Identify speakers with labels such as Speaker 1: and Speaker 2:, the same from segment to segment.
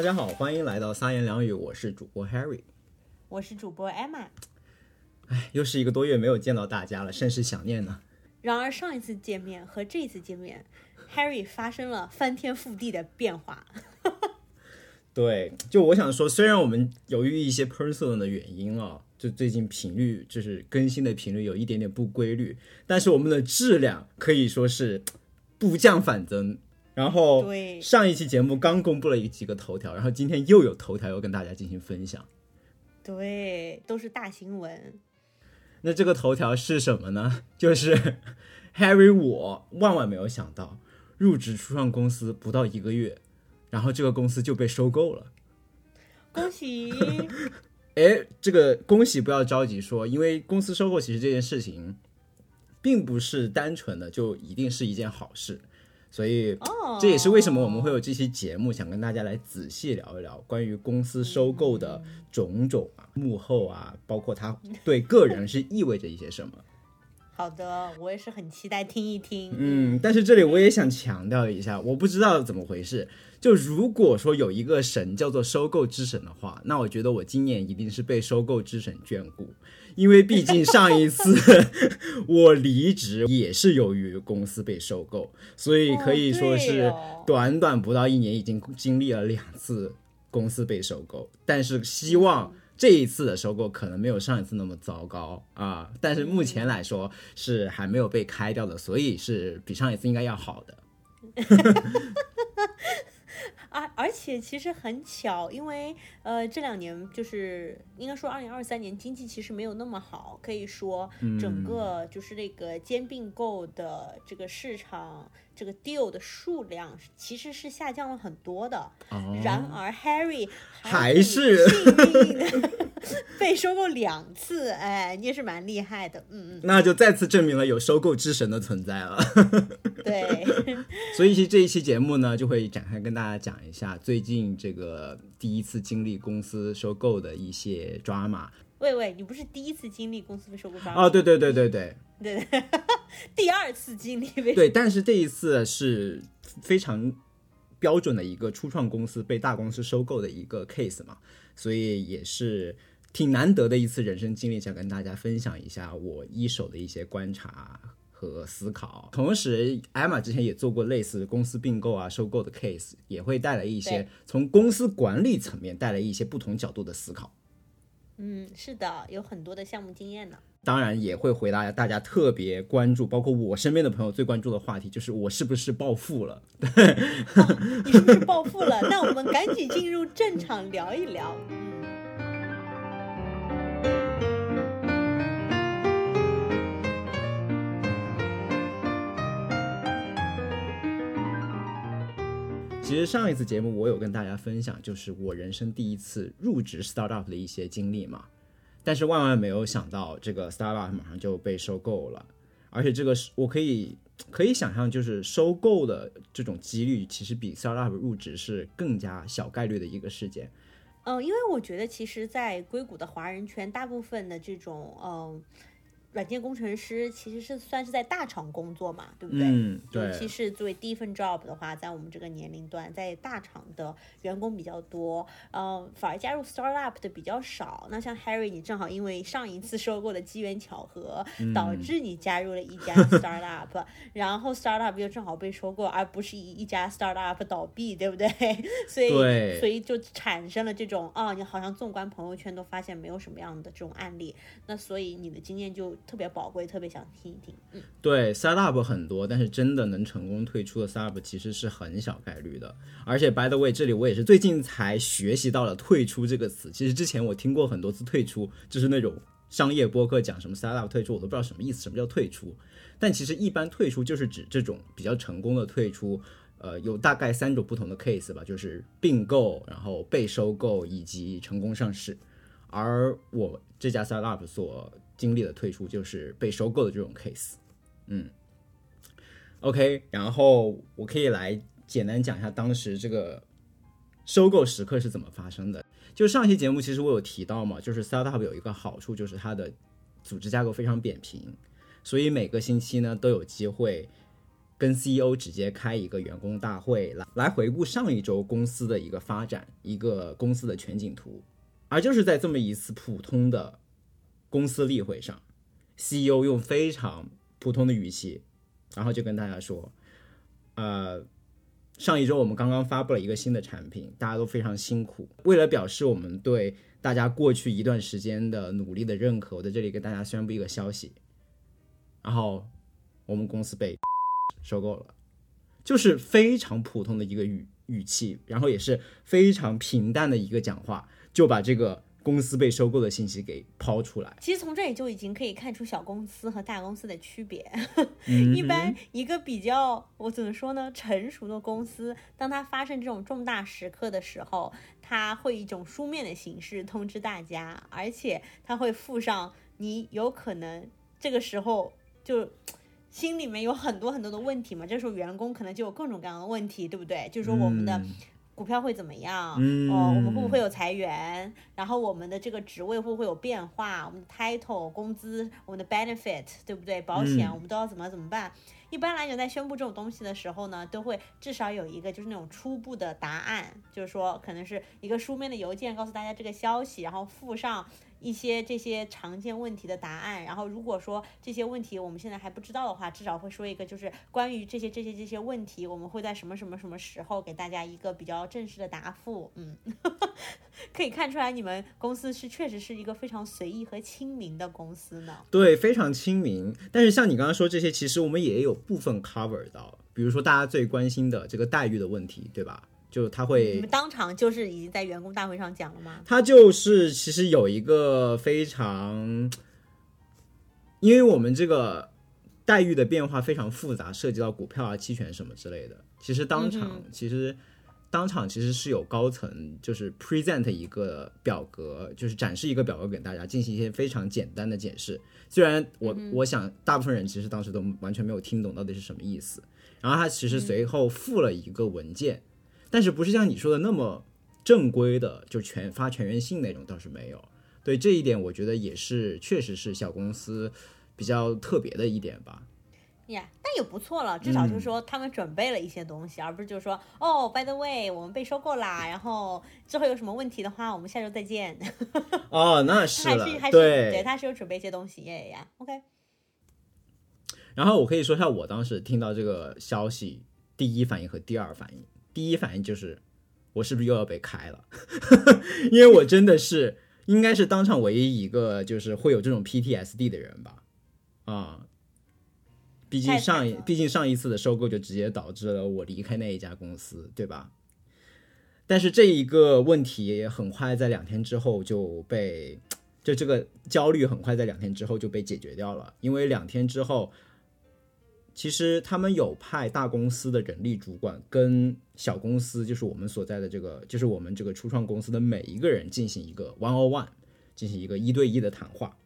Speaker 1: 大家好，欢迎来到三言两语，我是主播 Harry。
Speaker 2: 我是主播 Emma。
Speaker 1: 哎，又是一个多月没有见到大家了，甚是想念呢。
Speaker 2: 然而上一次见面和这一次见面，Harry 发生了翻天覆地的变化。
Speaker 1: 对，就我想说，虽然我们由于一些 personal 的原因啊，就最近频率就是更新的频率有一点点不规律，但是我们的质量可以说是不降反增。然后
Speaker 2: 对
Speaker 1: 上一期节目刚公布了几个头条，然后今天又有头条要跟大家进行分享。
Speaker 2: 对，都是大新闻。
Speaker 1: 那这个头条是什么呢？就是 Harry，我万万没有想到，入职初创公司不到一个月，然后这个公司就被收购了。
Speaker 2: 恭喜！
Speaker 1: 哎，这个恭喜不要着急说，因为公司收购其实这件事情，并不是单纯的就一定是一件好事，所以
Speaker 2: 哦，
Speaker 1: 这也是为什么我们会有这期节目，想跟大家来仔细聊一聊关于公司收购的种种啊、幕后啊，包括它对个人是意味着一些什么。
Speaker 2: 好的，我也是很期待听一听。
Speaker 1: 嗯，但是这里我也想强调一下，我不知道怎么回事。就如果说有一个神叫做收购之神的话，那我觉得我今年一定是被收购之神眷顾，因为毕竟上一次 我离职也是由于公司被收购，所以可以说是
Speaker 2: 哦
Speaker 1: 短短不到一年已经经历了两次公司被收购，但是希望。这一次的收购可能没有上一次那么糟糕啊，但是目前来说是还没有被开掉的，所以是比上一次应该要好的。
Speaker 2: 啊，而且其实很巧，因为呃这两年就是应该说二零二三年经济其实没有那么好，可以说整个就是那个兼并购的这个市场这个 deal 的数量其实是下降了很多的。然而 Harry
Speaker 1: 还是
Speaker 2: 被收购两次，哎，你也是蛮厉害的，嗯嗯，
Speaker 1: 那就再次证明了有收购之神的存在了。
Speaker 2: 对，
Speaker 1: 所以其实这一期节目呢，就会展开跟大家讲一下最近这个第一次经历公司收购的一些 drama。
Speaker 2: 喂喂，你不是第一次经历公司被收购抓
Speaker 1: 哦，对对对对对
Speaker 2: 对对，第二次经历被
Speaker 1: 对，但是这一次是非常标准的一个初创公司被大公司收购的一个 case 嘛，所以也是挺难得的一次人生经历，想跟大家分享一下我一手的一些观察和思考。同时，艾玛之前也做过类似公司并购啊、收购的 case，也会带来一些从公司管理层面带来一些不同角度的思考。
Speaker 2: 嗯，是的，有很多的项目经验呢。
Speaker 1: 当然也会回答大家特别关注，包括我身边的朋友最关注的话题，就是我是不是暴富了。
Speaker 2: 对你是不是暴富了？那我们赶紧进入正场聊一聊。嗯，
Speaker 1: 其实上一次节目我有跟大家分享，就是我人生第一次入职 startup 的一些经历嘛。但是万万没有想到，这个 startup 马上就被收购了，而且这个是我可以可以想象，就是收购的这种几率，其实比 startup 入职是更加小概率的一个事件。
Speaker 2: 呃，因为我觉得其实，在硅谷的华人圈，大部分的这种嗯、软件工程师其实是算是在大厂工作嘛，对不对？
Speaker 1: 嗯，对
Speaker 2: 尤，其是作为第一份 job 的话，在我们这个年龄段，在大厂的员工比较多，呃，反而加入 startup 的比较少。那像 Harry，你正好因为上一次收购的机缘巧合，导致你加入了一家 startup，然后 startup 又正好被收购，而不是一一家 startup 倒闭，对不对？所以，所以就产生了这种啊，你好像纵观朋友圈都发现没有什么样的这种案例，那所以你的经验就特别宝贵，特别想听一听。嗯，
Speaker 1: 对，startup 很多，但是真的能成功退出的 startup 其实是很小概率的。而且 by the way，这里我也是最近才学习到了“退出”这个词。其实之前我听过很多次“退出”，就是那种商业播客讲什么 startup 退出，我都不知道什么意思，什么叫退出。但其实一般退出就是指这种比较成功的退出。呃，有大概三种不同的 case 吧，就是并购，然后被收购以及成功上市。而我这家 startup 所经历的退出就是被收购的这种 case。嗯，OK，然后我可以来简单讲一下当时这个收购时刻是怎么发生的。就上期节目其实我有提到嘛，就是 startup 有一个好处就是它的组织架构非常扁平，所以每个星期呢都有机会跟 CEO 直接开一个员工大会，来来回顾上一周公司的一个发展，一个公司的全景图。而就是在这么一次普通的公司例会上，CEO 用非常普通的语气，然后就跟大家说，呃。上一周我们刚刚发布了一个新的产品，大家都非常辛苦。为了表示我们对大家过去一段时间的努力的认可，我在这里跟大家宣布一个消息。然后我们公司被 收购了，就是非常普通的一个语语气，然后也是非常平淡的一个讲话，就把这个。公司被收购的信息给抛出来，
Speaker 2: 其实从这里就已经可以看出小公司和大公司的区别。一般一个比较，我怎么说呢？成熟的公司，当它发生这种重大时刻的时候，它会以一种书面的形式通知大家，而且它会附上你有可能这个时候就心里面有很多很多的问题嘛。这时候员工可能就有各种各样的问题，对不对？就是说我们的。股票会怎么样？哦，我们会不会有裁员？然后我们的这个职位会不会有变化？我们的 title、工资、我们的 benefit，对不对？保险我们都要怎么怎么办？一般来讲，在宣布这种东西的时候呢，都会至少有一个就是那种初步的答案，就是说可能是一个书面的邮件告诉大家这个消息，然后附上。一些这些常见问题的答案，然后如果说这些问题我们现在还不知道的话，至少会说一个，就是关于这些这些这些问题，我们会在什么什么什么时候给大家一个比较正式的答复。嗯，可以看出来你们公司是确实是一个非常随意和亲民的公司呢。
Speaker 1: 对，非常亲民。但是像你刚刚说这些，其实我们也有部分 cover 到，比如说大家最关心的这个待遇的问题，对吧？就他会，
Speaker 2: 你们当场就是已经在员工大会上讲了吗？
Speaker 1: 他就是其实有一个非常，因为我们这个待遇的变化非常复杂，涉及到股票啊、期权什么之类的。其实当场，其实当场其实是有高层就是 present 一个表格，就是展示一个表格给大家，进行一些非常简单的解释。虽然我我想大部分人其实当时都完全没有听懂到底是什么意思。然后他其实随后附了一个文件。但是不是像你说的那么正规的，就全发全员信那种倒是没有。对这一点，我觉得也是，确实是小公司比较特别的一点吧。
Speaker 2: 呀，那也不错了，至少就是说他们准备了一些东西，而不是就是说哦，by the way，我们被收购啦，然后之后有什么问题的话，我们下周再见。
Speaker 1: 哦，那 是
Speaker 2: 了，对，对，他是有准备一些东西，耶呀，OK。
Speaker 1: 然后我可以说一下我当时听到这个消息第一反应和第二反应。第一反应就是，我是不是又要被开了？因为我真的是应该是当场唯一一个就是会有这种 PTSD 的人吧？啊，毕竟上一毕竟上一次的收购就直接导致了我离开那一家公司，对吧？但是这一个问题很快在两天之后就被，就这个焦虑很快在两天之后就被解决掉了，因为两天之后。其实他们有派大公司的人力主管跟小公司，就是我们所在的这个，就是我们这个初创公司的每一个人进行一个 one on one，进行一个一对一的谈话。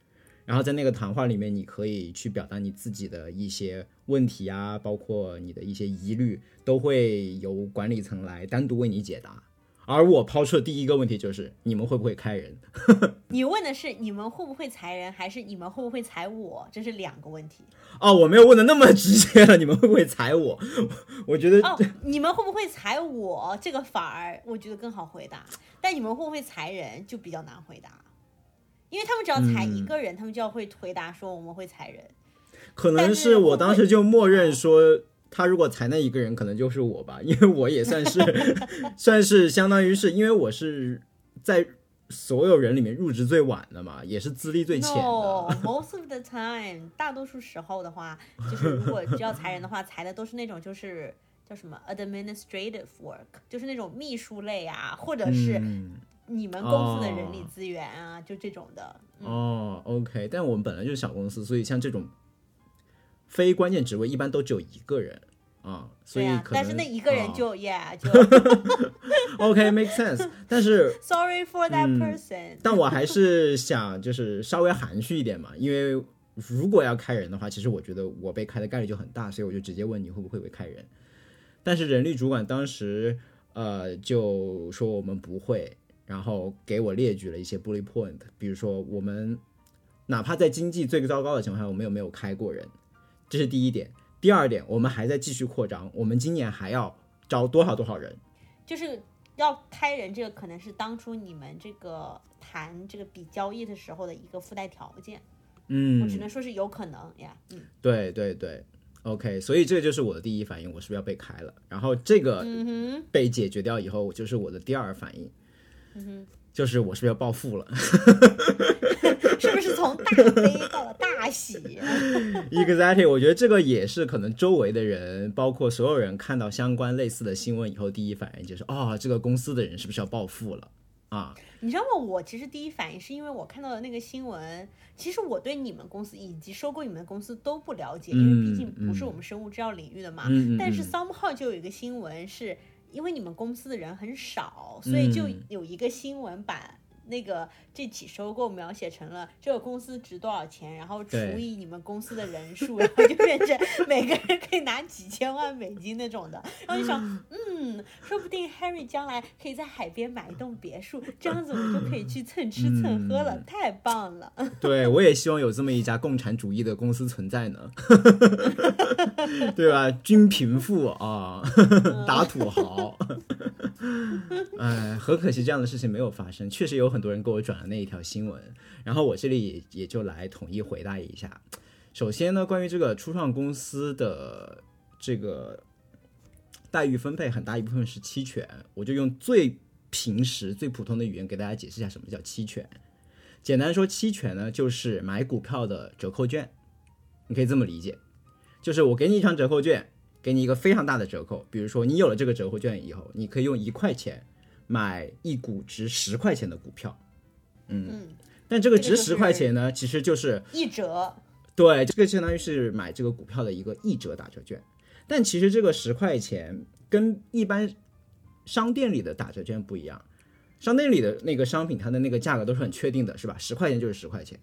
Speaker 1: 然后在那个谈话里面，你可以去表达你自己的一些问题啊，包括你的一些疑虑，都会由管理层来单独为你解答。而我抛出的第一个问题就是：你们会不会开人？
Speaker 2: 你问的是你们会不会裁人，还是你们会不会裁我？这是两个问题。
Speaker 1: 哦，我没有问的那么直接了。你们会不会裁我？我觉得
Speaker 2: 哦，你们会不会裁我？这个反而我觉得更好回答。但你们会不会裁人就比较难回答，因为他们只要裁一个人，他们就要会回答说我们会裁人。
Speaker 1: 可能是我当时就默认说。他如果裁那一个人，可能就是我吧，因为我也算是，算是相当于是因为我是在所有人里面入职最晚的嘛，也是资历最浅的。
Speaker 2: Most of the time，大多数时候的话，就是如果只要裁人的话，裁的都是那种就是叫什么 administrative work，就是那种秘书类啊，或者是你们公司的人力资源啊，就这种的。
Speaker 1: 哦，OK，但我们本来就是小公司，所以像这种。非关键职位一般都只有一个人啊，所以可
Speaker 2: 能但是那一个人就 yeah 就
Speaker 1: OK make sense。但是
Speaker 2: sorry for that person。
Speaker 1: 但我还是想就是稍微含蓄一点嘛，因为如果要开人的话，其实我觉得我被开的概率就很大，所以我就直接问你会不会被开人。但是人力主管当时呃就说我们不会，然后给我列举了一些 bullet point，比如说我们哪怕在经济最糟糕的情况下，我们有没有开过人。这是第一点，第二点，我们还在继续扩张，我们今年还要招多少多少人。
Speaker 2: 就是要开人，这个可能是当初你们这个谈这个笔交易的时候的一个附带条件。
Speaker 1: 嗯，
Speaker 2: 我只能说是有可能呀。嗯，
Speaker 1: 对对对，OK，所以这就是我的第一反应，我是不是要被开了？然后这个
Speaker 2: 嗯
Speaker 1: 被解决掉以后，就是我的第二反应，
Speaker 2: 哼，嗯
Speaker 1: 就是我是不是要暴富了
Speaker 2: 哼，是不是从大悲到了大喜？？
Speaker 1: Exactly，我觉得这个也是可能周围的人，包括所有人看到相关类似的新闻以后，第一反应就是哦，这个公司的人是不是要暴富了啊？
Speaker 2: 你知道吗？我其实第一反应是因为我看到的那个新闻，其实我对你们公司以及收购你们的公司都不了解，因为毕竟不是我们生物制药领域的嘛。
Speaker 1: 嗯嗯嗯
Speaker 2: 但是 somehow 就有一个新闻是，因为你们公司的人很少，所以就
Speaker 1: 嗯
Speaker 2: 有一个新闻把那个这起收购描写成了这个公司值多少钱，然后除以你们公司的人数，然后就变成 每个人可以拿几千万美金那种的。然后就想，嗯，说不定 Harry 将来可以在海边买一栋别墅，这样子我们就可以去蹭吃蹭喝了，太棒了。
Speaker 1: 对，我也希望有这么一家共产主义的公司存在呢，对吧？均贫富啊，打土豪。哎，很可惜这样的事情没有发生。确实有很多人给我转了那一条新闻，然后我这里也也就来统一回答一下。首先呢，关于这个初创公司的这个待遇分配，很大一部分是期权，我就用最平时、最普通的语言给大家解释一下什么叫期权。简单说，期权呢就是买股票的折扣券，你可以这么理解，就是我给你一张折扣券，给你一个非常大的折扣，比如说你有了这个折扣券以后，你可以用一块钱买一股值十块钱的股票，
Speaker 2: 嗯，
Speaker 1: 但这个值十块钱呢，其实就是
Speaker 2: 一折，
Speaker 1: 对，这个相当于是买这个股票的一个一折打折券，但其实这个十块钱跟一般商店里的打折券不一样，商店里的那个商品它的那个价格都是很确定的，是吧？十块钱就是十块钱。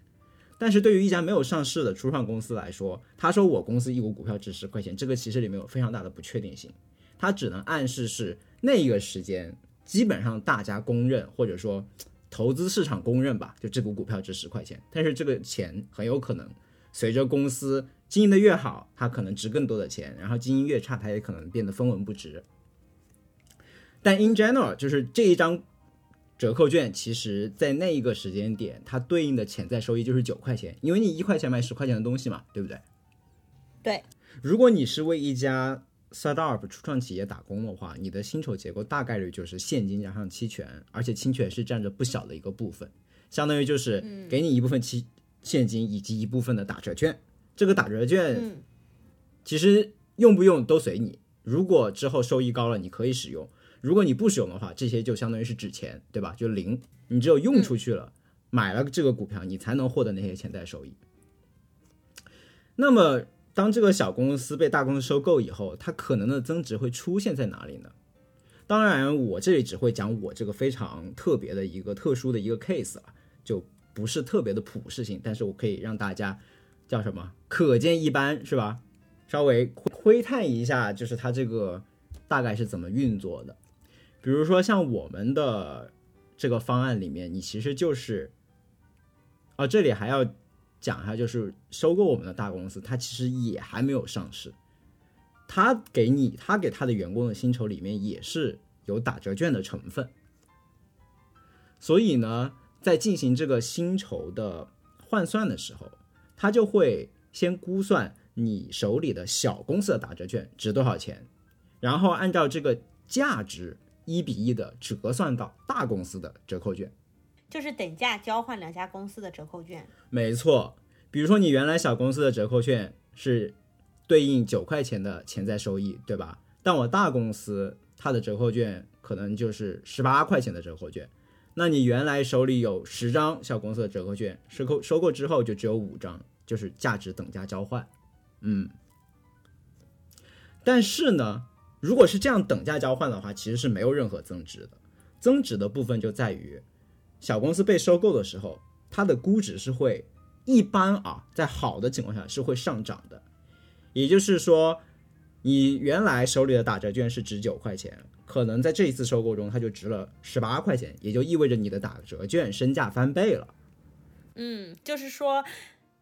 Speaker 1: 但是对于一家没有上市的初创公司来说，他说我公司一股股票值十块钱，这个其实里面有非常大的不确定性，它只能暗示是那一个时间基本上大家公认或者说投资市场公认吧，就这股股票值十块钱，但是这个钱很有可能随着公司经营的越好，它可能值更多的钱，然后经营越差，它也可能变得分文不值。但 in general，就是这一张折扣券，其实在那一个时间点，它对应的潜在收益就是九块钱，因为你一块钱买十块钱的东西嘛，对不对？
Speaker 2: 对，
Speaker 1: 如果你是为一家 startup 初创企业打工的话，你的薪酬结构大概率就是现金加上期权，而且期权是占着不小的一个部分，相当于就是给你一部分期现金以及一部分的打折券。这个打折券
Speaker 2: 嗯
Speaker 1: 其实用不用都随你，如果之后收益高了，你可以使用；如果你不使用的话，这些就相当于是纸钱，对吧？就零，你只有用出去了，买了这个股票，你才能获得那些潜在收益。那么，当这个小公司被大公司收购以后，它可能的增值会出现在哪里呢？当然，我这里只会讲我这个非常特别的一个特殊的一个 case 啊，就不是特别的普适性，但是我可以让大家叫什么可见一斑，是吧？稍微窥探一下，就是它这个大概是怎么运作的。比如说像我们的这个方案里面，你其实就是，啊，这里还要讲一下，就是收购我们的大公司，它其实也还没有上市，他给你，他给他的员工的薪酬里面也是有打折券的成分，所以呢，在进行这个薪酬的换算的时候，他就会先估算你手里的小公司的打折券值多少钱，然后按照这个价值一比一的折算到大公司的折扣券。
Speaker 2: 就是等价交换两家公司的折扣券。
Speaker 1: 没错，比如说你原来小公司的折扣券是对应九块钱的潜在收益，对吧？但我大公司它的折扣券可能就是十八块钱的折扣券，那你原来手里有十张小公司的折扣券，收购收购之后就只有五张，就是价值等价交换。嗯，但是呢，如果是这样等价交换的话，其实是没有任何增值的。增值的部分就在于小公司被收购的时候，它的估值是会一般啊，在好的情况下是会上涨的。也就是说，你原来手里的打折券是值九块钱，可能在这一次收购中它就值了十八块钱，也就意味着你的打折券身价翻倍了。
Speaker 2: 嗯，就是说，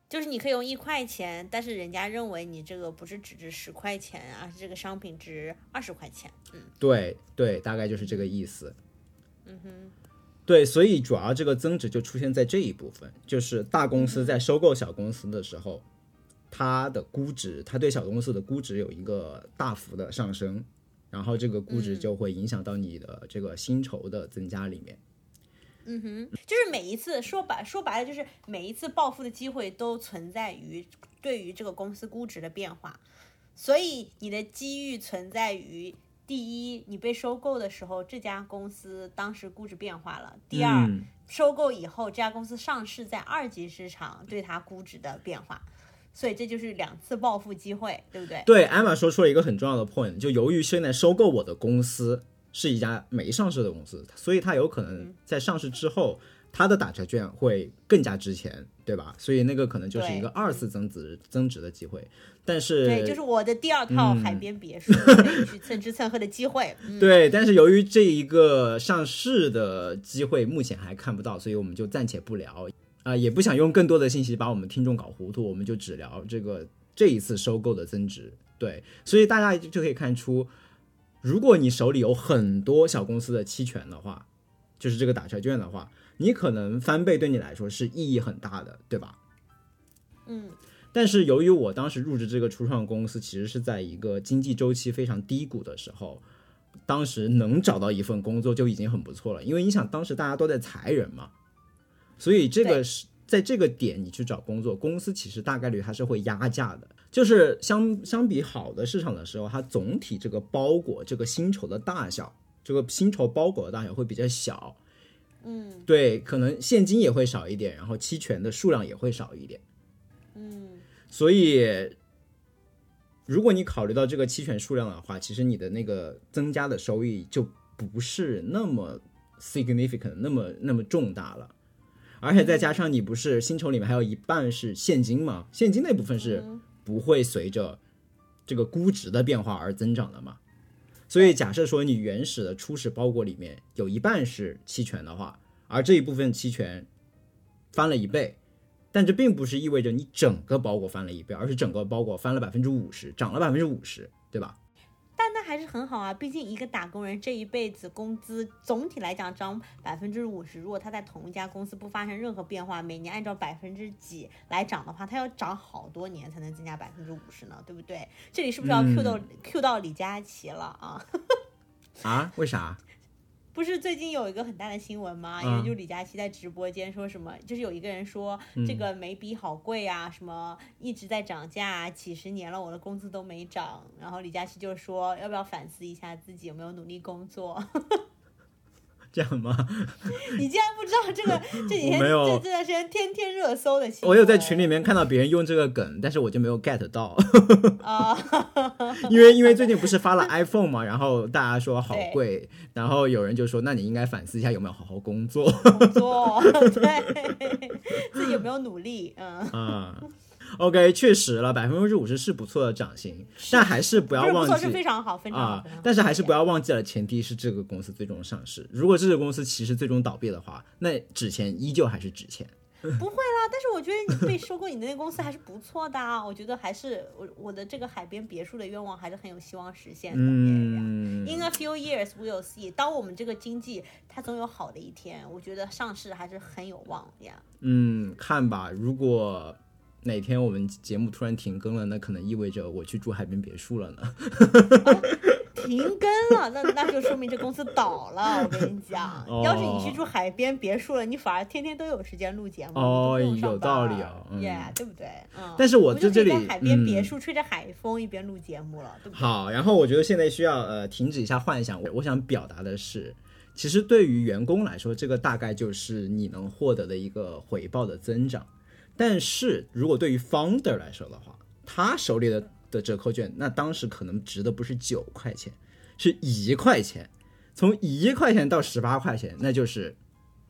Speaker 2: 就是你可以用一块钱，但是人家认为你这个不是只值十块钱，而是这个商品值二十块钱。嗯
Speaker 1: 对对，大概就是这个意思。
Speaker 2: 嗯哼，
Speaker 1: 对，所以主要这个增值就出现在这一部分，就是大公司在收购小公司的时候，它的估值，它对小公司的估值有一个大幅的上升，然后这个估值就会影响到你的这个薪酬的增加里面。
Speaker 2: 嗯哼，就是每一次说白说白了，就是每一次暴富的机会都存在于对于这个公司估值的变化，所以你的机遇存在于第一，你被收购的时候，这家公司当时估值变化了；第二，
Speaker 1: 嗯
Speaker 2: 收购以后，这家公司上市在二级市场，对它估值的变化。所以这就是两次暴富机会，对不对？
Speaker 1: 对，艾玛说出了一个很重要的 point，就由于现在收购我的公司是一家没上市的公司，所以它有可能在上市之后，它的打折券会更加值钱，对吧？所以那个可能就是一个二次增值增值的机会。但是
Speaker 2: 对，就是我的第二套海边别墅，可以去蹭吃蹭喝的机会。嗯，
Speaker 1: 对，但是由于这一个上市的机会目前还看不到，所以我们就暂且不聊啊、也不想用更多的信息把我们听众搞糊涂，我们就只聊这个这一次收购的增值。对，所以大家就可以看出，如果你手里有很多小公司的期权的话，就是这个打车券的话，你可能翻倍对你来说是意义很大的，对吧？
Speaker 2: 嗯，
Speaker 1: 但是由于我当时入职这个初创公司，其实是在一个经济周期非常低谷的时候，当时能找到一份工作就已经很不错了。因为你想，当时大家都在裁人嘛，所以这个是在这个点你去找工作，公司其实大概率它是会压价的。就是相相比好的市场的时候，它总体这个包裹这个薪酬的大小，这个薪酬包裹的大小会比较小。
Speaker 2: 嗯
Speaker 1: 对，可能现金也会少一点，然后期权的数量也会少一点。
Speaker 2: 嗯
Speaker 1: 所以，如果你考虑到这个期权数量的话，其实你的那个增加的收益就不是那么 significant，那么那么重大了。而且再加上你不是薪酬里面还有一半是现金嘛，现金那部分是不会随着这个估值的变化而增长的嘛。所以假设说你原始的初始包裹里面有一半是期权的话，而这一部分期权翻了一倍，但这并不是意味着你整个包裹翻了一倍，而是整个包裹翻了百分之五十，涨了百分之五十，对吧？
Speaker 2: 但那还是很好啊，毕竟一个打工人这一辈子工资总体来讲涨百分之五十，如果他在同一家公司不发生任何变化，每年按照百分之几来涨的话，他要涨好多年才能增加百分之五十呢，对不对？这里是不是要 Q 到、Q 到李佳琦了啊？
Speaker 1: 啊？为啥？
Speaker 2: 不是最近有一个很大的新闻吗？因为就李佳琦在直播间说什么，就是有一个人说这个眉笔好贵啊，什么一直在涨价啊，几十年了我的工资都没涨。然后李佳琦就说要不要反思一下自己有没有努力工作？
Speaker 1: 这样吗？
Speaker 2: 你竟然不知道这个这几天这这段时间天天热搜的新闻？
Speaker 1: 我有在群里面看到别人用这个梗，但是我就没有 get 到，
Speaker 2: 啊，
Speaker 1: 因为因为最近不是发了 iPhone 嘛，然后大家说好贵，然后有人就说，那你应该反思一下有没有好好工作
Speaker 2: 工作 对自己有没有努力？嗯，
Speaker 1: 啊。OK，确实了，百分之五十是不错的涨薪，但还是不要忘记
Speaker 2: 是非常好，非常好
Speaker 1: 啊
Speaker 2: 非常好。
Speaker 1: 但是还是不要忘记了，前提是这个公司最终上市。如果这个公司其实最终倒闭的话，那纸钱依旧还是纸钱。
Speaker 2: 不会啦，但是我觉得你被收购，你的那个公司还是不错的啊。我觉得还是我我的这个海边别墅的愿望还是很有希望实现的。
Speaker 1: 嗯
Speaker 2: In a few years we'll see。当我们这个经济它总有好的一天，我觉得上市还是很有望呀。
Speaker 1: 嗯，看吧，如果哪天我们节目突然停更了，那可能意味着我去住海边别墅了呢。
Speaker 2: 停更了，那那就说明这公司倒了。我跟你讲，
Speaker 1: 哦
Speaker 2: 要是你去住海边别墅了，你反而天天都有时间录节目，
Speaker 1: 哦有道
Speaker 2: 班
Speaker 1: 理哦嗯
Speaker 2: yeah, 对不对？嗯。
Speaker 1: 但是我在这里
Speaker 2: 海边别
Speaker 1: 嗯
Speaker 2: 墅吹着海风一边录节目了，对不对？
Speaker 1: 好，然后我觉得现在需要呃停止一下幻想。我我想表达的是，其实对于员工来说，这个大概就是你能获得的一个回报的增长。但是如果对于 founder 来说的话，他手里的的折扣券，那当时可能值的不是九块钱，是一块钱。从一块钱到十八块钱，那就是，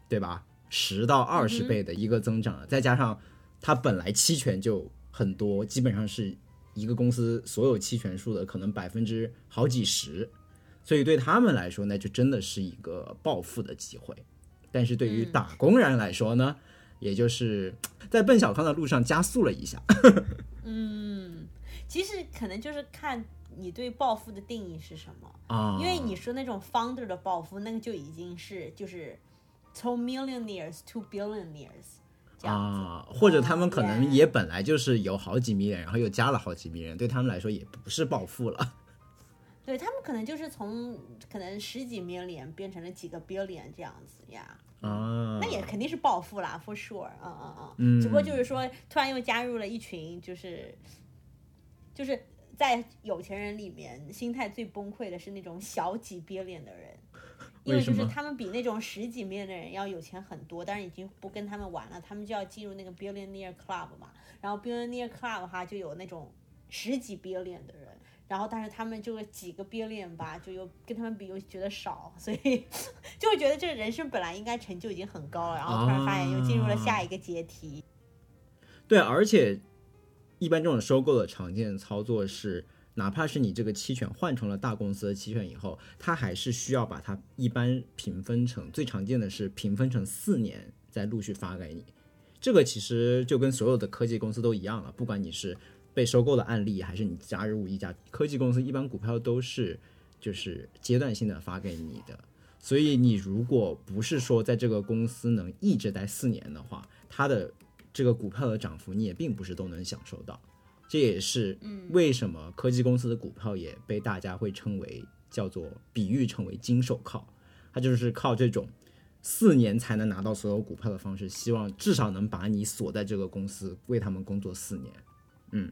Speaker 1: 对吧？十到二十倍的一个增长了，再加上它本来期权就很多，基本上是一个公司所有期权数的可能百分之好几十，所以对他们来说，那就真的是一个暴富的机会。但是对于
Speaker 2: 嗯
Speaker 1: 打工人来说呢，也就是在奔小康的路上加速了一下。
Speaker 2: 嗯，其实可能就是看你对暴富的定义是什么。
Speaker 1: 啊，
Speaker 2: 因为你说那种 founder 的暴富，那个就已经是就是从 millionaires to billionaires 这样子。
Speaker 1: 啊，或者他们可能也本来就是有好几 million，然后又加了好几 million，对他们来说也不是暴富了。
Speaker 2: 对他们可能就是从可能十几 million 变成了几个 billion 这样子呀。
Speaker 1: 啊，
Speaker 2: 那也肯定是暴富啦，for sure，嗯嗯嗯，
Speaker 1: 嗯
Speaker 2: 只不过就是说，突然又加入了一群，就是就是在有钱人里面，心态最崩溃的是那种小几 billion 的人，因为就是他们比那种十几 million 的人要有钱很多，但是已经不跟他们玩了，他们就要进入那个 billionaire club 嘛，然后 billionaire club 哈就有那种十几 billion 的人。然后，但是他们这个几个 billion 吧，就又跟他们比又觉得少，所以 就会觉得这个人生本来应该成就已经很高了，然后突然发现又进入了下一个阶梯。
Speaker 1: 对，而且一般这种收购的常见操作是，哪怕是你这个期权换成了大公司的期权以后，它还是需要把它一般平分成，最常见的是平分成四年再陆续发给你。这个其实就跟所有的科技公司都一样了，不管你是被收购的案例，还是你加入一家科技公司，一般股票都是就是阶段性的发给你的。所以你如果不是说在这个公司能一直待四年的话，它的这个股票的涨幅你也并不是都能享受到。这也是为什么科技公司的股票也被大家会称为叫做比喻成为金手铐，它就是靠这种四年才能拿到所有股票的方式，希望至少能把你锁在这个公司，为他们工作四年。
Speaker 2: 嗯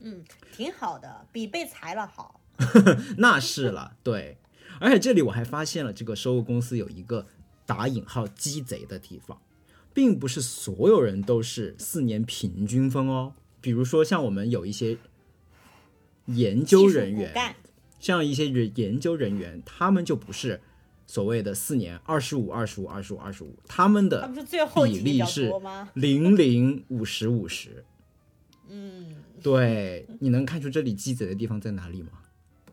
Speaker 2: 嗯，挺好的，比被裁了好。
Speaker 1: 那是了，对。而且这里我还发现了，这个收购公司有一个打引号鸡贼的地方，并不是所有人都是四年平均分哦。比如说像我们有一些研究人员，像一些人研究人员，他们就不是所谓的四年二十五、二十五、二十五、二十五，他们的比例是？零零五十五十。
Speaker 2: 嗯，
Speaker 1: 对，你能看出这里鸡贼的地方在哪里吗？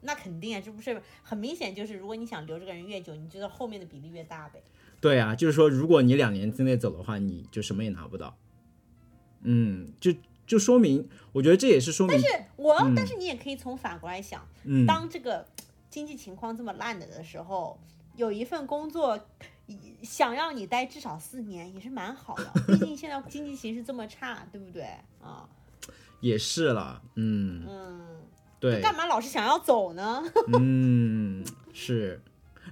Speaker 2: 那肯定啊，这不是很明显，就是如果你想留这个人越久，你觉得后面的比例越大呗。
Speaker 1: 对啊，就是说，如果你两年之内走的话，你就什么也拿不到。嗯，就就说明，我觉得这也是说明，但是
Speaker 2: 我，但是你也可以从反过来想，
Speaker 1: 嗯，
Speaker 2: 当这个经济情况这么烂的的时候，有一份工作想要你待至少四年，也是蛮好的。毕竟现在经济形势这么差，对不对啊？
Speaker 1: 也是了，嗯，
Speaker 2: 嗯，
Speaker 1: 对，
Speaker 2: 干嘛老是想要走呢？
Speaker 1: 嗯，是。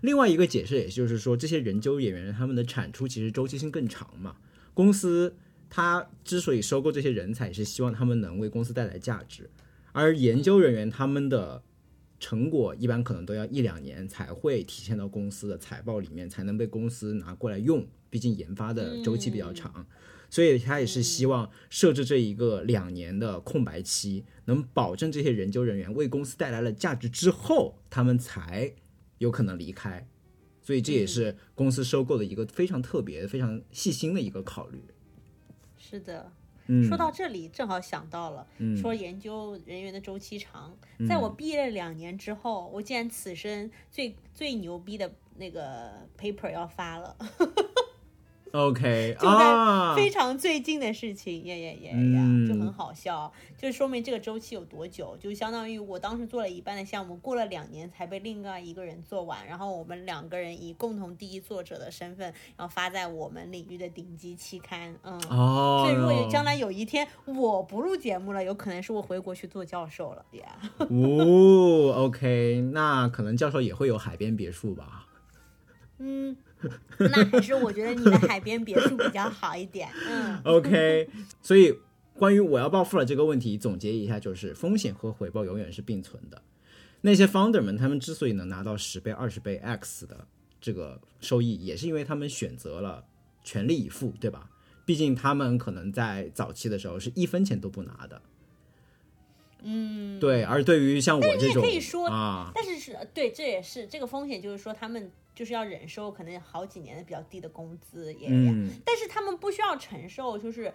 Speaker 1: 另外一个解释，也就是说，这些人究演员他们的产出其实周期性更长嘛。公司他之所以收购这些人才，是希望他们能为公司带来价值，而研究人员他们的成果一般可能都要一两年才会体现到公司的财报里面，才能被公司拿过来用。毕竟研发的周期比较长，所以他也是希望设置这一个两年的空白期，能保证这些研究人员为公司带来了价值之后，他们才有可能离开。所以这也是公司收购的一个非常特别、非常细心的一个考虑。
Speaker 2: 是的。
Speaker 1: 嗯，
Speaker 2: 说到这里，正好想到了，
Speaker 1: 嗯
Speaker 2: 说研究人员的周期长。在我毕业两年之后，我竟然此生最最牛逼的那个 paper 要发了，
Speaker 1: OK
Speaker 2: 就在
Speaker 1: 啊，
Speaker 2: 非常最近的事情，耶耶耶呀，
Speaker 1: 嗯
Speaker 2: 就很好笑，就说明这个周期有多久，就相当于我当时做了一半的项目，过了两年才被另外一个人做完，然后我们两个人以共同第一作者的身份，然后发在我们领域的顶级期刊，嗯。
Speaker 1: 哦，
Speaker 2: 所以，如果有将来有一天我不录节目了，有可能是我回国去做教授了呀。
Speaker 1: 哦，OK，那可能教授也会有海边别墅吧？
Speaker 2: 嗯，那还是我觉得你的海边别墅比较好一点。嗯
Speaker 1: OK，所以关于我要暴富了这个问题，总结一下就是风险和回报永远是并存的。那些 founder 们，他们之所以能拿到十倍、二十倍 X 的这个收益，也是因为他们选择了全力以赴，对吧？毕竟他们可能在早期的时候是一分钱都不拿的。
Speaker 2: 嗯，
Speaker 1: 对，而对于像我这种
Speaker 2: 可以说
Speaker 1: 啊，
Speaker 2: 但是是对，这也是这个风险，就是说他们就是要忍受可能好几年的比较低的工资也，
Speaker 1: 嗯，
Speaker 2: 但是他们不需要承受就是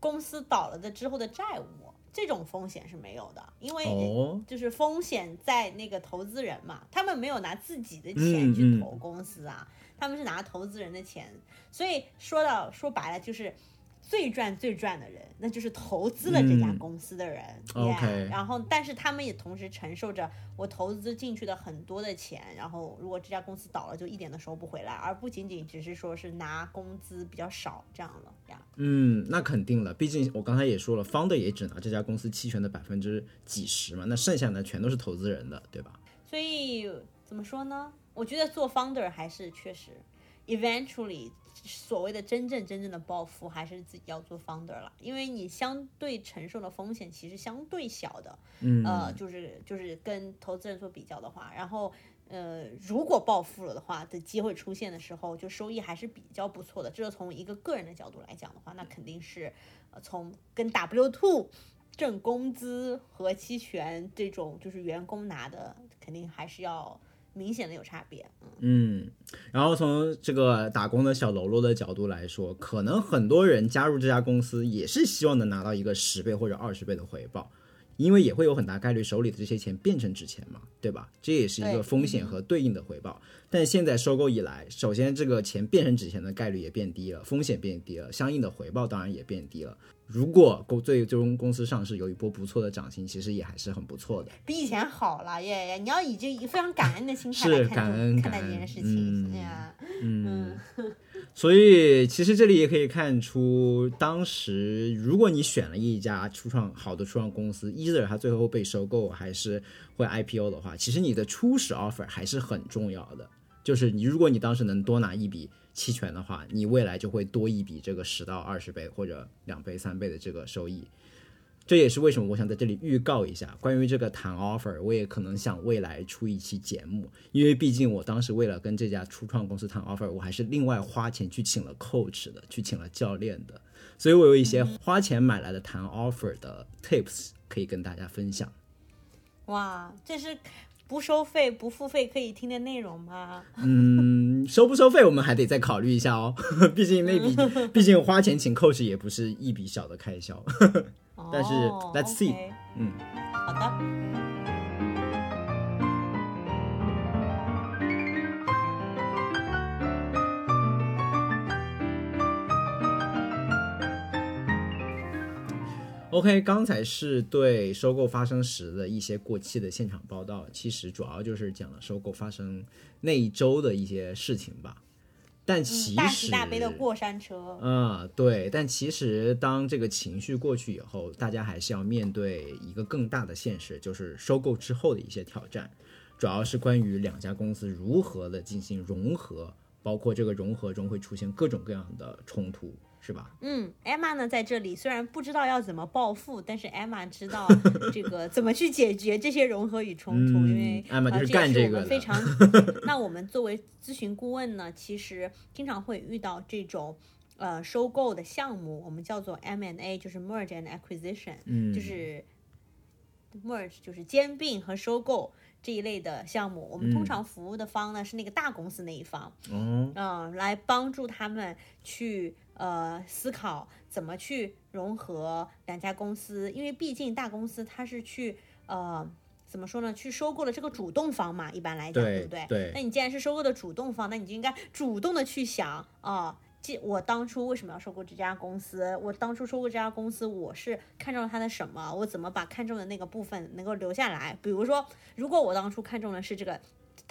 Speaker 2: 公司倒了的之后的债务，这种风险是没有的，因为
Speaker 1: 哦，
Speaker 2: 就是风险在那个投资人嘛，他们没有拿自己的
Speaker 1: 嗯
Speaker 2: 钱去
Speaker 1: 嗯。
Speaker 2: 投公司啊，他们是拿投资人的钱，所以说到说白了就是。最赚最赚的人，那就是投资了这家公司的人。
Speaker 1: 嗯 OK
Speaker 2: 然后，但是他们也同时承受着我投资进去的很多的钱，然后如果这家公司倒了，就一点都收不回来，而不仅仅只是说是拿工资比较少这样了呀。
Speaker 1: 嗯，那肯定了，毕竟我刚才也说了，founder 也只拿这家公司期权的百分之几十嘛，那剩下的全都是投资人的，对吧？
Speaker 2: 所以怎么说呢？我觉得做 founder 还是确实，eventually 所谓的真正真正的暴富，还是自己要做 founder 了，因为你相对承受的风险其实相对小的，
Speaker 1: 嗯，
Speaker 2: 呃，就是就是跟投资人做比较的话，然后。呃，如果暴富了的话，的机会出现的时候，就收益还是比较不错的。这是从一个个人的角度来讲的话，那肯定是，呃，从跟 W two 挣工资和期权这种就是员工拿的，肯定还是要明显的有差别。嗯，
Speaker 1: 然后从这个打工的小喽啰的角度来说，可能很多人加入这家公司也是希望能拿到一个十倍或者二十倍的回报，因为也会有很大概率手里的这些钱变成纸钱嘛，对吧？这也是一个风险和对应的回报。但现在收购以来，首先这个钱变成纸钱的概率也变低了，风险变低了，相应的回报当然也变低了。如果公最终公司上市有一波不错的涨薪，其实也还是很不错的。
Speaker 2: 比以前好了耶耶！你要以这非常感恩的心态
Speaker 1: 恩
Speaker 2: 这看待
Speaker 1: 感恩
Speaker 2: 这件事情，
Speaker 1: 嗯
Speaker 2: 对呀，
Speaker 1: 嗯，所以其实这里也可以看出，当时如果你选了一家初创好的初创公司，either 它最后被收购还是会 IPO 的话，其实你的初始 offer 还是很重要的。就是你，如果你当时能多拿一笔期权的话，你未来就会多一笔这个十到二十倍或者两倍、三倍的这个收益。这也是为什么我想在这里预告一下，关于这个谈 offer，我也可能想未来出一期节目，因为毕竟我当时为了跟这家初创公司谈 offer，我还是另外花钱去请了 coach 的，去请了教练的，所以我有一些花钱买来的谈 offer 的 tips 可以跟大家分享。
Speaker 2: 哇，这是不收费不付费可以听的内容吗？
Speaker 1: 嗯，收不收费我们还得再考虑一下哦，毕竟那笔，毕竟花钱请 coach 也不是一笔小的开销。但是
Speaker 2: 哦
Speaker 1: let's see 嗯，
Speaker 2: 好的。
Speaker 1: OK，刚才是对收购发生时的一些过期的现场报道，其实主要就是讲了收购发生那一周的一些事情吧。但其实、
Speaker 2: 嗯大喜大悲的过山车。
Speaker 1: 嗯、对，但其实当这个情绪过去以后，大家还是要面对一个更大的现实，就是收购之后的一些挑战，主要是关于两家公司如何的进行融合，包括这个融合中会出现各种各样的冲突，是吧？
Speaker 2: 嗯，Emma 呢在这里虽然不知道要怎么报复，但是 Emma 知道 这个怎么去解决这些融合与冲突，
Speaker 1: 嗯
Speaker 2: 因为
Speaker 1: Emma 干这
Speaker 2: 也是我们非常。那我们作为咨询顾问呢，其实经常会遇到这种。呃，收购的项目我们叫做 M&A，就是 merge and acquisition，、
Speaker 1: 嗯，
Speaker 2: 就是 merge 就是兼并和收购这一类的项目。我们通
Speaker 1: 嗯
Speaker 2: 常服务的方呢是那个大公司那一方，
Speaker 1: 哦，
Speaker 2: 嗯、来帮助他们去呃思考怎么去融合两家公司，因为毕竟大公司它是去呃怎么说呢，去收购了这个主动方嘛，一般来讲，
Speaker 1: 对
Speaker 2: 不对？
Speaker 1: 对
Speaker 2: 那你既然是收购的主动方，那你就应该主动的去想啊。这我当初为什么要收购这家公司？我当初收购这家公司，我是看中了它的什么？我怎么把看中的那个部分能够留下来？比如说，如果我当初看中的是这个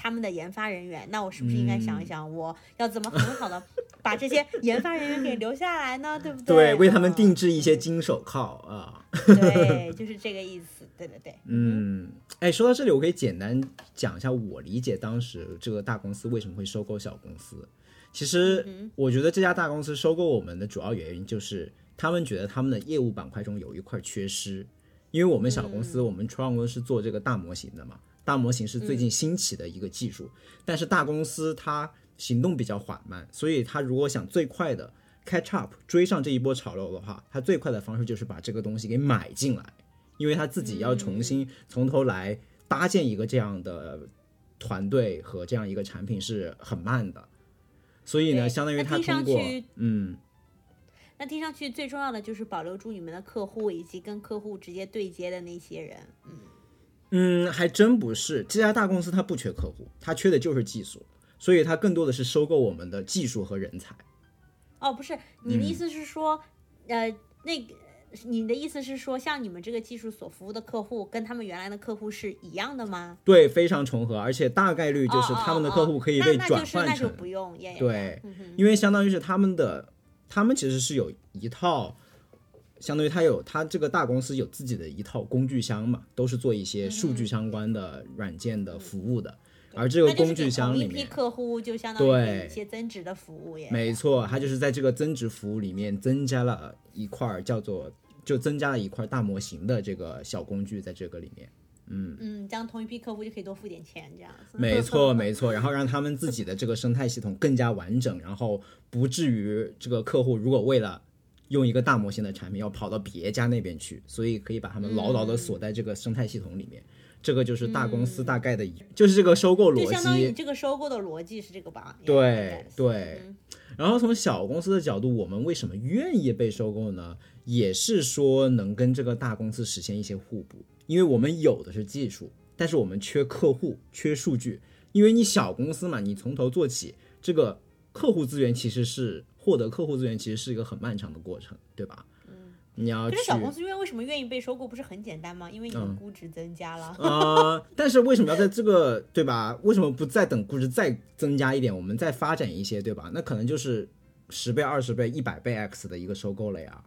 Speaker 2: 他们的研发人员，那我是不是应该想一想，我要怎么很好的 把这些研发人员给留下来呢？对不对？
Speaker 1: 对，为他们
Speaker 2: 嗯
Speaker 1: 定制一些金手铐啊。
Speaker 2: 对，就是这个意思。对对对，
Speaker 1: 嗯，哎，说到这里，我可以简单讲一下我理解当时这个大公司为什么会收购小公司。其实，我觉得这家大公司收购我们的主要原因就是他们觉得他们的业务板块中有一块缺失，因为我们小公司，我们创公司是做这个大模型的嘛，大模型是最近兴起的一个技术，但是大公司它行动比较缓慢，所以它如果想最快的 catch up 追上这一波潮流的话，它最快的方式就是把这个东西给买进来。因为它自己要重新从头来搭建一个这样的团队和这样一个产品是很慢的，所以呢，相当于它通过
Speaker 2: 上去
Speaker 1: 嗯
Speaker 2: 那听上去最重要的就是保留住你们的客户，以及跟客户直接对接的那些人。
Speaker 1: 嗯，还真不是这家大公司它不缺客户，它缺的就是技术。所以它更多的是收购我们的技术和人才。
Speaker 2: 哦，不是，你的意
Speaker 1: 嗯
Speaker 2: 思是说，呃，那个。你的意思是说，像你们这个技术所服务的客户，跟他们原来的客户是一样的吗？
Speaker 1: 对，非常重合，而且大概率就是他们的客户可以被转
Speaker 2: 哦哦哦那那就是
Speaker 1: 换成
Speaker 2: 那就不用也
Speaker 1: 对
Speaker 2: 嗯，
Speaker 1: 因为相当于是他们的，他们其实是有一套，相当于它有它这个大公司有自己的一套工具箱嘛，都是做一些数据相关的软件的服务的，而这个工具箱里面。
Speaker 2: 客户就相当于
Speaker 1: 对
Speaker 2: 一些增值的服务耶。
Speaker 1: 没错，它就是在这个增值服务里面增加了一块儿叫做，就增加了一块大模型的这个小工具在这个里面。
Speaker 2: 嗯，这样同一批客户就可以多付点钱，这样子。
Speaker 1: 没错，没错，然后让他们自己的这个生态系统更加完整，然后不至于这个客户如果为了用一个大模型的产品要跑到别家那边去，所以可以把他们牢牢的锁在这个生态系统里面。这个就是大公司大概的，就是这个收购逻
Speaker 2: 就相当于。这个收购的逻辑是这个吧？
Speaker 1: 对对
Speaker 2: 嗯
Speaker 1: 然后从小公司的角度，我们为什么愿意被收购呢？也是说能跟这个大公司实现一些互补，因为我们有的是技术，但是我们缺客户、缺数据。因为你小公司嘛，你从头做起，这个客户资源其实是获得客户资源，其实是一个很漫长的过程，对吧？你要去
Speaker 2: 可是小公司因为为什么愿意被收购，不是很简单吗？因为你
Speaker 1: 嗯
Speaker 2: 们估值增加了。
Speaker 1: 呃，但是为什么要在这个对吧？为什么不再等估值再增加一点，我们再发展一些，对吧？那可能就是十倍、二十倍、一百倍 x 的一个收购了呀。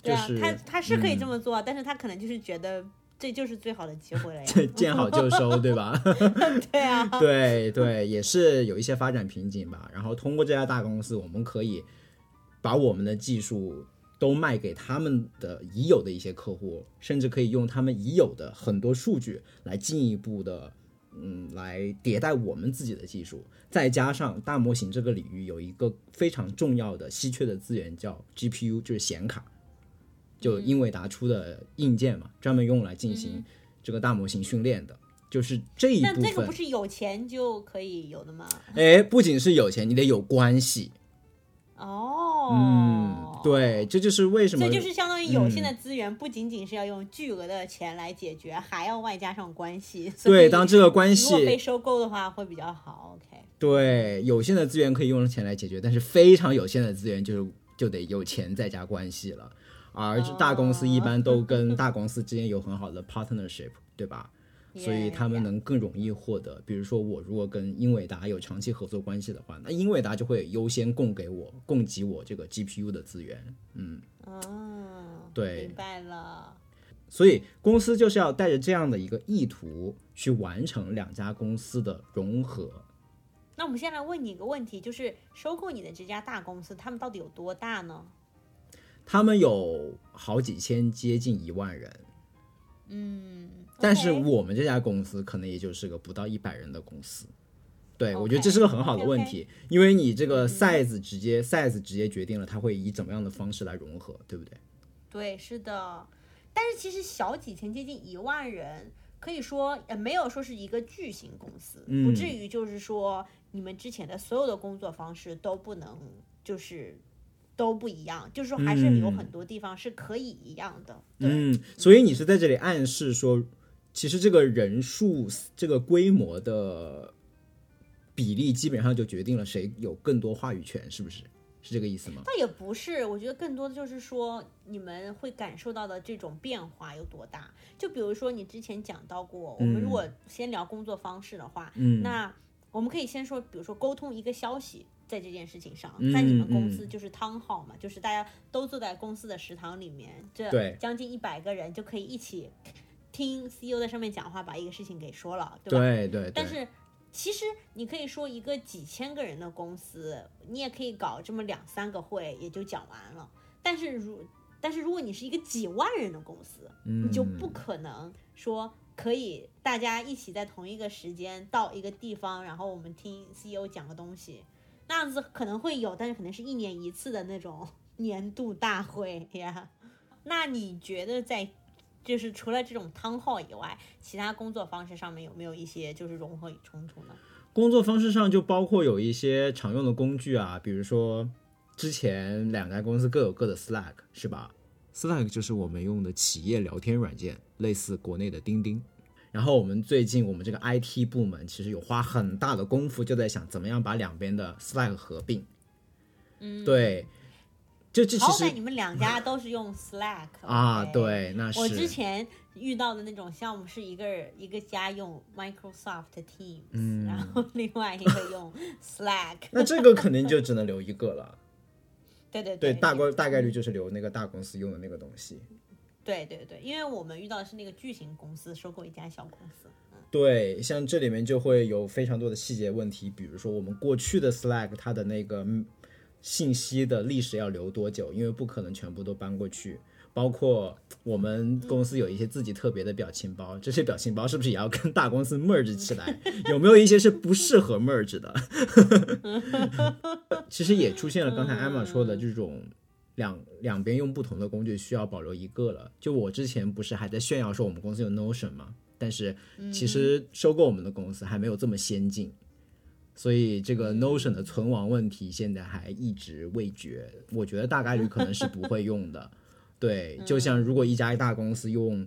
Speaker 2: 对啊，
Speaker 1: 就是
Speaker 2: 他他是可以
Speaker 1: 嗯
Speaker 2: 这么做，但是他可能就是觉得这就是最好的机会了呀。
Speaker 1: 见好就收，对吧？
Speaker 2: 对啊，
Speaker 1: 对对，也是有一些发展瓶颈吧。然后通过这家大公司，我们可以把我们的技术都卖给他们的已有的一些客户，甚至可以用他们已有的很多数据来进一步的。嗯，来迭代我们自己的技术，再加上大模型这个领域有一个非常重要的稀缺的资源叫 GPU，就是显卡，就英伟达出的硬件嘛，专门用来进行这个大模型训练的，就是这一部分
Speaker 2: 但这个不。是有钱就可以有的吗？
Speaker 1: 哎，不仅是有钱，你得有关系。
Speaker 2: 哦，
Speaker 1: 嗯，，对，这就是为什么
Speaker 2: 这就是相当于有限
Speaker 1: 嗯
Speaker 2: 的资源，不仅仅是要用巨额的钱来解决，还要外加上关系。
Speaker 1: 对当这个关
Speaker 2: 如果被收购的话会比较好。OK，
Speaker 1: 对有限的资源可以用钱来解决，但是非常有限的资源就是就得有钱再加关系了。而大公司一般都跟大公司之间有很好的 partnership，对吧？所以他们能更容易获得。比如说，我如果跟英伟达有长期合作关系的话，那英伟达就会优先供给我、供给我这个 GPU 的资源。
Speaker 2: 嗯哦，
Speaker 1: 对
Speaker 2: 明白了。
Speaker 1: 所以公司就是要带着这样的一个意图去完成两家公司的融合。
Speaker 2: 那我们现在来问你一个问题，就是收购你的这家大公司，他们到底有多大呢？
Speaker 1: 他们有好几千，接近一万人，
Speaker 2: 嗯，
Speaker 1: 但是我们这家公司可能也就是个不到一百人的公司。对我觉得这是个很好的问题因为你这个 size 直接 size 直接决定了它会以怎么样的方式来融合，对不对？
Speaker 2: 对，是的。但是其实小几千，接近一万人，可以说呃没有说是一个巨型公司，
Speaker 1: 嗯
Speaker 2: 不至于就是说你们之前的所有的工作方式都不能就是都不一样，就是说还是有很多地方是可以一样的。对，
Speaker 1: 嗯，所以你是在这里暗示说，其实这个人数、这个规模的比例，基本上就决定了谁有更多话语权，是不是？是这个意思吗？
Speaker 2: 倒也不是，我觉得更多的就是说，你们会感受到的这种变化有多大。就比如说你之前讲到过，我们如果先聊工作方式的话，
Speaker 1: 嗯
Speaker 2: 那我们可以先说，比如说沟通一个消息，在这件事情上，
Speaker 1: 嗯
Speaker 2: 在你们公司
Speaker 1: 嗯
Speaker 2: 就是 town hall 嘛，就是大家都坐在公司的食堂里面，这将近一百个人就可以一起听 CEO 在上面讲话，把一个事情给说了，对吧？
Speaker 1: 对对对。
Speaker 2: 但是其实你可以说一个几千个人的公司，你也可以搞这么两三个会，也就讲完了。但是如但是如果你是一个几万人的公司，
Speaker 1: 嗯
Speaker 2: 你就不可能说可以大家一起在同一个时间到一个地方，然后我们听 CEO 讲个东西，那样子可能会有，但是可能是一年一次的那种 年度大会呀。那你觉得在就是除了这种汤号以外，其他工作方式上面有没有一些就是融合与冲突呢？
Speaker 1: 工作方式上就包括有一些常用的工具啊，比如说之前两家公司各有各的 Slack，是吧？Slack 就是我们用的企业聊天软件，类似国内的钉钉。然后我们最近我们这个 IT 部门其实有花很大的功夫，就在想怎么样把两边的 Slack 合并。
Speaker 2: 嗯，
Speaker 1: 对，就这其
Speaker 2: 好歹
Speaker 1: 实
Speaker 2: 你们两家 都是用 Slack
Speaker 1: 啊，对，那是
Speaker 2: 我之前遇到的那种项目是一个一个家用 Microsoft Teams，、
Speaker 1: 嗯
Speaker 2: 然后另外一个用 Slack。
Speaker 1: 那这个肯定就只能留一个了。
Speaker 2: 对对
Speaker 1: 对，大
Speaker 2: 概
Speaker 1: 概大概率就是留那个大公司用的那个东西。
Speaker 2: 对对对，因为我们遇到的是那个巨型公司收购一家小公司。
Speaker 1: 对，像这里面就会有非常多的细节问题，比如说我们过去的 Slack 它的那个嗯信息的历史要留多久，因为不可能全部都搬过去。包括我们公司有一些自己特别的表情包，这些表情包是不是也要跟大公司 merge 起来？有没有一些是不适合 merge 的？其实也出现了刚才 Emma 说的这种两两边用不同的工具，需要保留一个了。就我之前不是还在炫耀说我们公司有 Notion 吗？但是其实收购我们的公司还没有这么先进，所以这个 Notion 的存亡问题现在还一直未决。我觉得大概率可能是不会用的。对，就像如果一家大公司用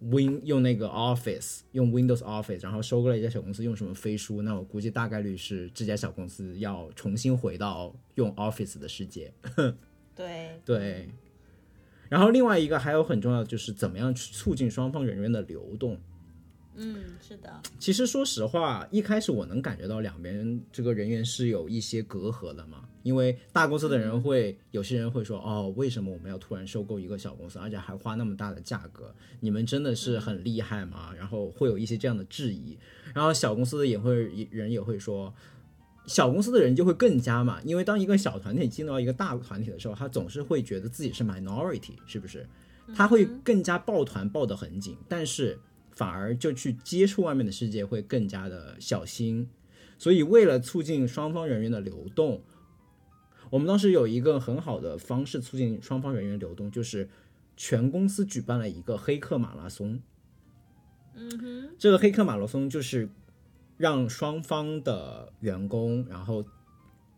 Speaker 1: Win 用那个 Office 用 Windows Office，然后收购了一家小公司用什么飞书，那我估计大概率是这家小公司要重新回到用 Office 的世界。
Speaker 2: 对
Speaker 1: 对，然后另外一个还有很重要的就是怎么样去促进双方人员的流动。
Speaker 2: 嗯，是的，
Speaker 1: 其实说实话，一开始我能感觉到两边这个人员是有一些隔阂的嘛，因为大公司的人会，有些人会说，哦，为什么我们要突然收购一个小公司，而且还花那么大的价格？你们真的是很厉害吗？然后会有一些这样的质疑，然后小公司的也会人也会说。小公司的人就会更加嘛，因为当一个小团体进到一个大团体的时候，他总是会觉得自己是 minority，是不是？他会更加抱团抱得很紧，但是反而就去接触外面的世界会更加的小心。所以为了促进双方人员的流动，我们当时有一个很好的方式促进双方人员流动，就是全公司举办了一个黑客马拉松。
Speaker 2: 嗯哼，
Speaker 1: 这个黑客马拉松就是让双方的员工，然后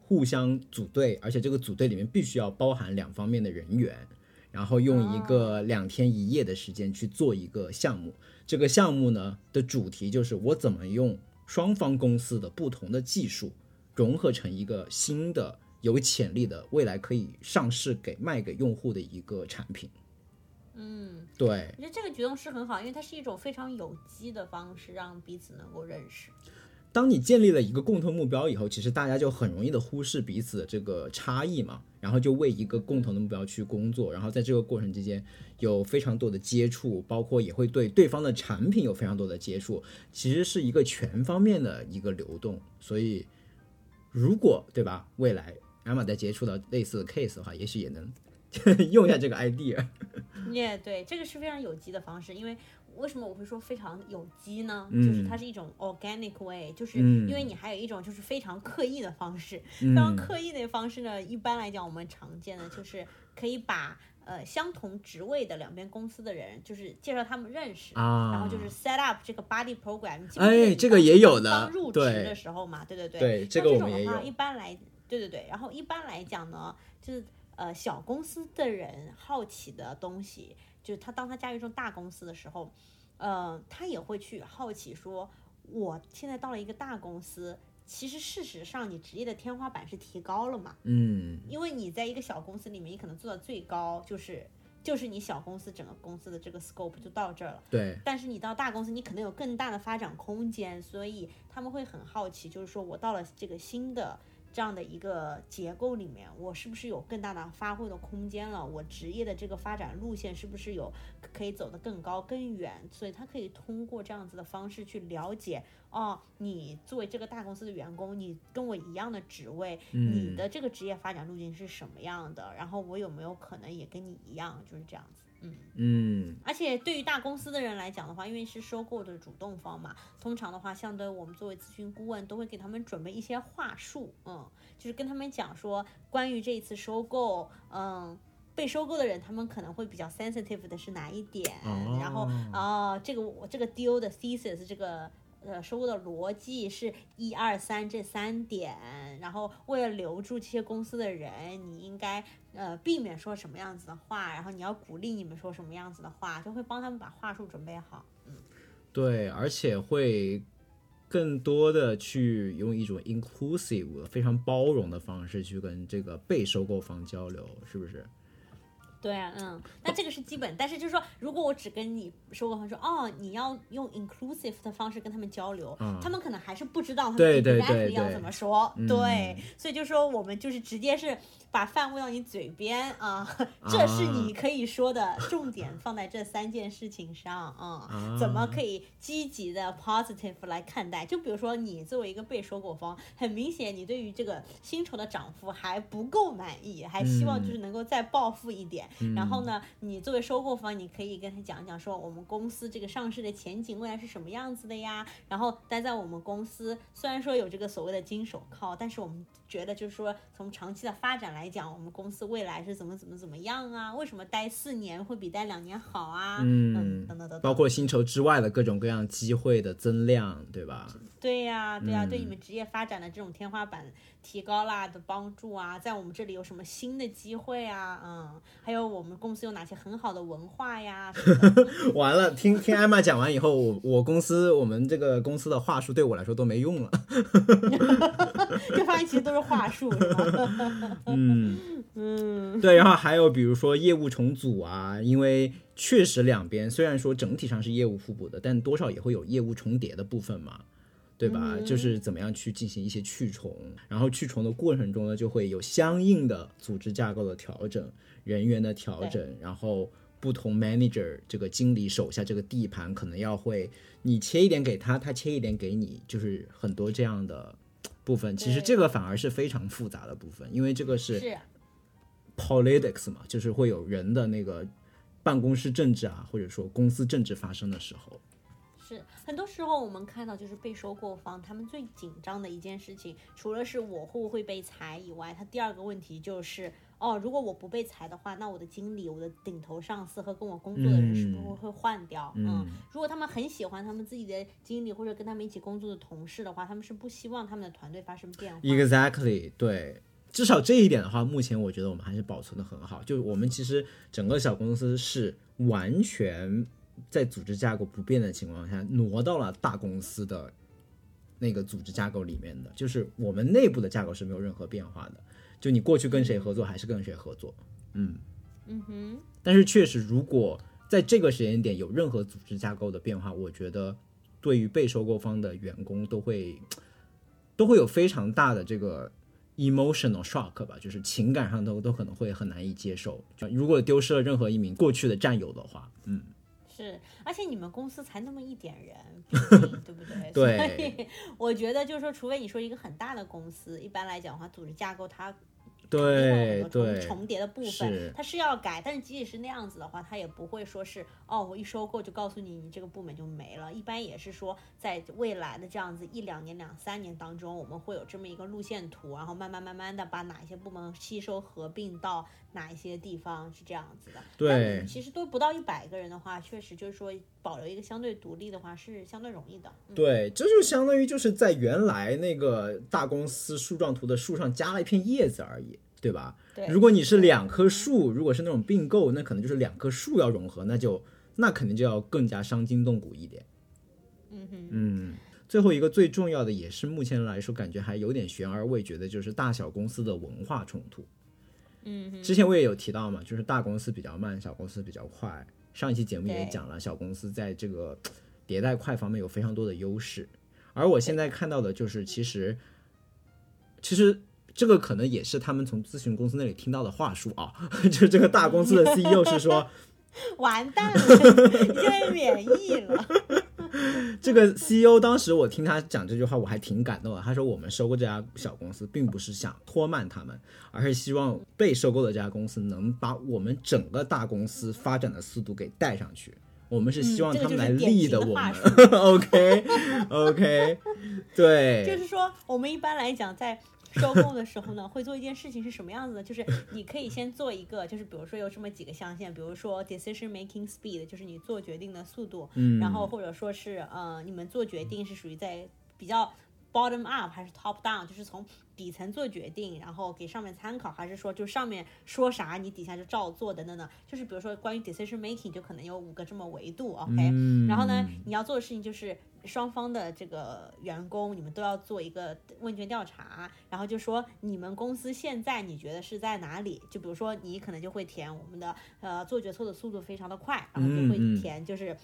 Speaker 1: 互相组队，而且这个组队里面必须要包含两方面的人员，然后用一个两天一夜的时间去做一个项目。这个项目呢的主题就是我怎么用双方公司的不同的技术融合成一个新的有潜力的未来可以上市给卖给用户的一个产品。
Speaker 2: 嗯，
Speaker 1: 对，
Speaker 2: 我觉得这个举动是很好，因为它是一种非常有机的方式，让彼此能够认识。
Speaker 1: 当你建立了一个共同目标以后，其实大家就很容易的忽视彼此的这个差异嘛，然后就为一个共同的目标去工作，然后在这个过程之间有非常多的接触，包括也会对对方的产品有非常多的接触，其实是一个全方面的一个流动。所以，如果对吧，未来艾玛在接触到类似的 case 的话，也许也能 用一下这个 idea。
Speaker 2: 也、对，这个是非常有机的方式，因为为什么我会说非常有机呢？
Speaker 1: 嗯
Speaker 2: 就是它是一种 organic way，就是
Speaker 1: 嗯
Speaker 2: 因为你还有一种就是非常刻意的方式，
Speaker 1: 嗯
Speaker 2: 非常刻意的方式呢，一般来讲我们常见的就是可以把呃相同职位的两边公司的人，就是介绍他们认识。
Speaker 1: 啊，
Speaker 2: 然后就是 set up 这个 body program，
Speaker 1: 哎这个也有的
Speaker 2: 刚入职的时候嘛，对对对，
Speaker 1: 对这个我们也
Speaker 2: 种的话，
Speaker 1: 有
Speaker 2: 一般来，对对对，然后一般来讲呢，就是呃小公司的人好奇的东西，就是他当他加入这种大公司的时候，呃，他也会去好奇说，我现在到了一个大公司，其实事实上你职业的天花板是提高了嘛，
Speaker 1: 嗯
Speaker 2: 因为你在一个小公司里面，你可能做到最高就是。就是你小公司整个公司的这个 scope 就到这儿了，
Speaker 1: 对，
Speaker 2: 但是你到大公司，你可能有更大的发展空间，所以他们会很好奇，就是说我到了这个新的这样的一个结构里面，我是不是有更大的发挥的空间了？我职业的这个发展路线是不是有可以走得更高更远？所以他可以通过这样子的方式去了解，哦，你作为这个大公司的员工，你跟我一样的职位，你
Speaker 1: 嗯
Speaker 2: 的这个职业发展路径是什么样的？然后我有没有可能也跟你一样，就是这样子。
Speaker 1: 嗯嗯
Speaker 2: 而且对于大公司的人来讲的话，因为是收购的主动方嘛，通常的话，相对我们作为咨询顾问，都会给他们准备一些话术，嗯，就是跟他们讲说关于这一次收购，嗯。被收购的人，他们可能会比较 sensitive 的是哪一点？
Speaker 1: 哦
Speaker 2: 然后啊、这个我这个 deal 的 thesis 这个呃收购的逻辑是一二三这三点，然后为了留住这些公司的人，你应该呃避免说什么样子的话，然后你要鼓励你们说什么样子的话，就会帮他们把话术准备好。
Speaker 1: 嗯对，而且会更多的去用一种 inclusive 非常包容的方式去跟这个被收购方交流，是不是？
Speaker 2: 对啊，嗯，那这个是基本，但是就是说，如果我只跟你收购方说，哦，你要用 inclusive 的方式跟他们交流，
Speaker 1: 嗯
Speaker 2: 他们可能还是不知道他们
Speaker 1: 对对
Speaker 2: exactly
Speaker 1: 对对
Speaker 2: 要怎么说，
Speaker 1: 嗯
Speaker 2: 对，所以就说我们就是直接是把饭喂到你嘴边啊，这是你可以说的重点，放在这三件事情上啊、怎么可以积极的 positive 来看待？就比如说你作为一个被收购方，很明显你对于这个薪酬的涨幅还不够满意，还希望就是能够再暴富一点。然后呢，你作为收购方，你可以跟他讲讲说，我们公司这个上市的前景未来是什么样子的呀？然后待在我们公司，虽然说有这个所谓的金手铐，但是我们觉得就是说，从长期的发展来讲，我们公司未来是怎么怎么怎么样啊？为什么待四年会比待两年好啊？嗯，等等等等，
Speaker 1: 包括薪酬之外的各种各样机会的增量，对吧？
Speaker 2: 对呀、对呀、
Speaker 1: 嗯
Speaker 2: 对你们职业发展的这种天花板提高啦的帮助啊，在我们这里有什么新的机会啊？嗯，还有我们公司有哪些很好的文化呀？
Speaker 1: 完了，听听艾玛讲完以后，我我公司我们这个公司的话术对我来说都没用了。
Speaker 2: 就发现其实都是话术，是吧？
Speaker 1: 嗯
Speaker 2: 嗯，
Speaker 1: 对，然后还有比如说业务重组啊，因为确实两边虽然说整体上是业务互补的，但多少也会有业务重叠的部分嘛。对吧？
Speaker 2: 嗯
Speaker 1: 就是怎么样去进行一些去重，然后去重的过程中呢，就会有相应的组织架构的调整、人员的调整，然后不同 manager 这个经理手下这个地盘可能要会你切一点给他，他切一点给你，就是很多这样的部分。其实这个反而是非常复杂的部分，因为这个是
Speaker 2: 是
Speaker 1: politics 嘛，就是会有人的那个办公室政治啊，或者说公司政治发生的时候。
Speaker 2: 是，很多时候我们看到就是被收购方他们最紧张的一件事情，除了是我会不会被裁以外，他第二个问题就是，哦，如果我不被裁的话，那我的经理、我的顶头上司和跟我工作的人是不是
Speaker 1: 嗯
Speaker 2: 会换掉？
Speaker 1: 嗯
Speaker 2: 如果他们很喜欢他们自己的经理或者跟他们一起工作的同事的话，他们是不希望他们的团队发生变化。
Speaker 1: Exactly，对，至少这一点的话，目前我觉得我们还是保存的很好。就我们其实整个小公司是完全在组织架构不变的情况下，挪到了大公司的那个组织架构里面的，就是我们内部的架构是没有任何变化的。就你过去跟谁合作，还是跟谁合作，嗯。
Speaker 2: 嗯哼，
Speaker 1: 但是确实，如果在这个时间点有任何组织架构的变化，我觉得对于被收购方的员工都会都会有非常大的这个 emotional shock 吧，就是情感上都都可能会很难以接受。就如果丢失了任何一名过去的战友的话，嗯，
Speaker 2: 是，而且你们公司才那么一点人，对不对？
Speaker 1: 对
Speaker 2: 所以我觉得就是说，除非你说一个很大的公司，一般来讲的话，组织架构它
Speaker 1: 对对
Speaker 2: 重重叠的部分，它是要改。但是即使是那样子的话，它也不会说是哦，我一收购就告诉你，你这个部门就没了。一般也是说，在未来的这样子一两年、两三年当中，我们会有这么一个路线图，然后慢慢慢慢的把哪一些部门吸收合并到哪一些地方，是这样子的。
Speaker 1: 对
Speaker 2: 其实都不到一百个人的话，确实就是说保留一个相对独立的话是相对容易的。嗯、
Speaker 1: 对，这就相当于就是在原来那个大公司树状图的树上加了一片叶子而已，对吧？
Speaker 2: 对，
Speaker 1: 如果你是两棵树，如果是那种并购，那可能就是两棵树要融合，那就那肯定就要更加伤筋动骨一点。
Speaker 2: 嗯哼，
Speaker 1: 嗯，最后一个最重要的，也是目前来说感觉还有点悬而未决的，就是大小公司的文化冲突。
Speaker 2: 嗯，
Speaker 1: 之前我也有提到嘛，就是大公司比较慢，小公司比较快。上一期节目也讲了，小公司在这个 迭代快方面有非常多的优势。而我现在看到的就是，其实其实这个可能也是他们从咨询公司那里听到的话术啊，就是这个大公司的 CEO 是说，
Speaker 2: 完蛋了，你现在免疫了。
Speaker 1: 这个 CEO 当时我听他讲这句话，我还挺感动的。他说：“我们收购这家小公司，并不是想拖慢他们，而是希望被收购的这家公司能把我们整个大公司发展的速度给带上去。我们是希望他们来
Speaker 2: 就是典型
Speaker 1: 立的我们。OK OK，对，
Speaker 2: 就是说，我们一般来讲在。收购的时候呢，会做一件事情是什么样子的？就是你可以先做一个，就是比如说有这么几个象限，比如说 decision making speed，就是你做决定的速度，
Speaker 1: 嗯，
Speaker 2: 然后或者说是呃，你们做决定是属于在比较 bottom up 还是 top down，就是从底层做决定，然后给上面参考，还是说就上面说啥你底下就照做等等等，就是比如说关于 decision making 就可能有五个这么维度，OK，、
Speaker 1: 嗯。
Speaker 2: 然后呢，你要做的事情就是双方的这个员工，你们都要做一个问卷调查，然后就说你们公司现在你觉得是在哪里？就比如说你可能就会填我们的呃做决策的速度非常的快，然后就会填就是。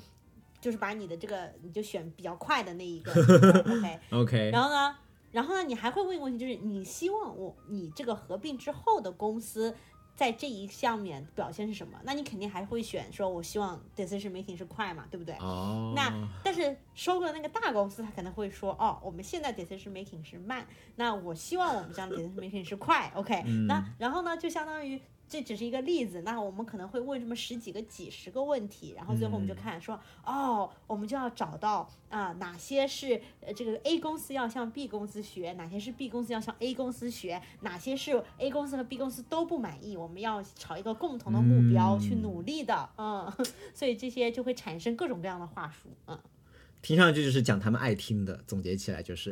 Speaker 2: 就是把你的这个，你就选比较快的那一个，OK。
Speaker 1: OK，
Speaker 2: 然后呢，然后呢，你还会问一个问题，就是你希望我你这个合并之后的公司在这一项面表现是什么？那你肯定还会选说，我希望 decision making 是快嘛，对不对？
Speaker 1: 哦，
Speaker 2: 那但是收购的那个大公司，他可能会说，哦，我们现在 decision making 是慢，那我希望我们这样的 decision making 是快，OK？、那然后呢，就相当于这只是一个例子，那我们可能会问这么十几个、几十个问题，然后最后我们就看说，哦，我们就要找到啊、哪些是呃这个 A 公司要向 B 公司学，哪些是 B 公司要向 A 公司学，哪些是 A 公司和 B 公司都不满意，我们要朝一个共同的目标去努力的，嗯，所以这些就会产生各种各样的话术，嗯。
Speaker 1: 听上去就是讲他们爱听的，总结起来就是，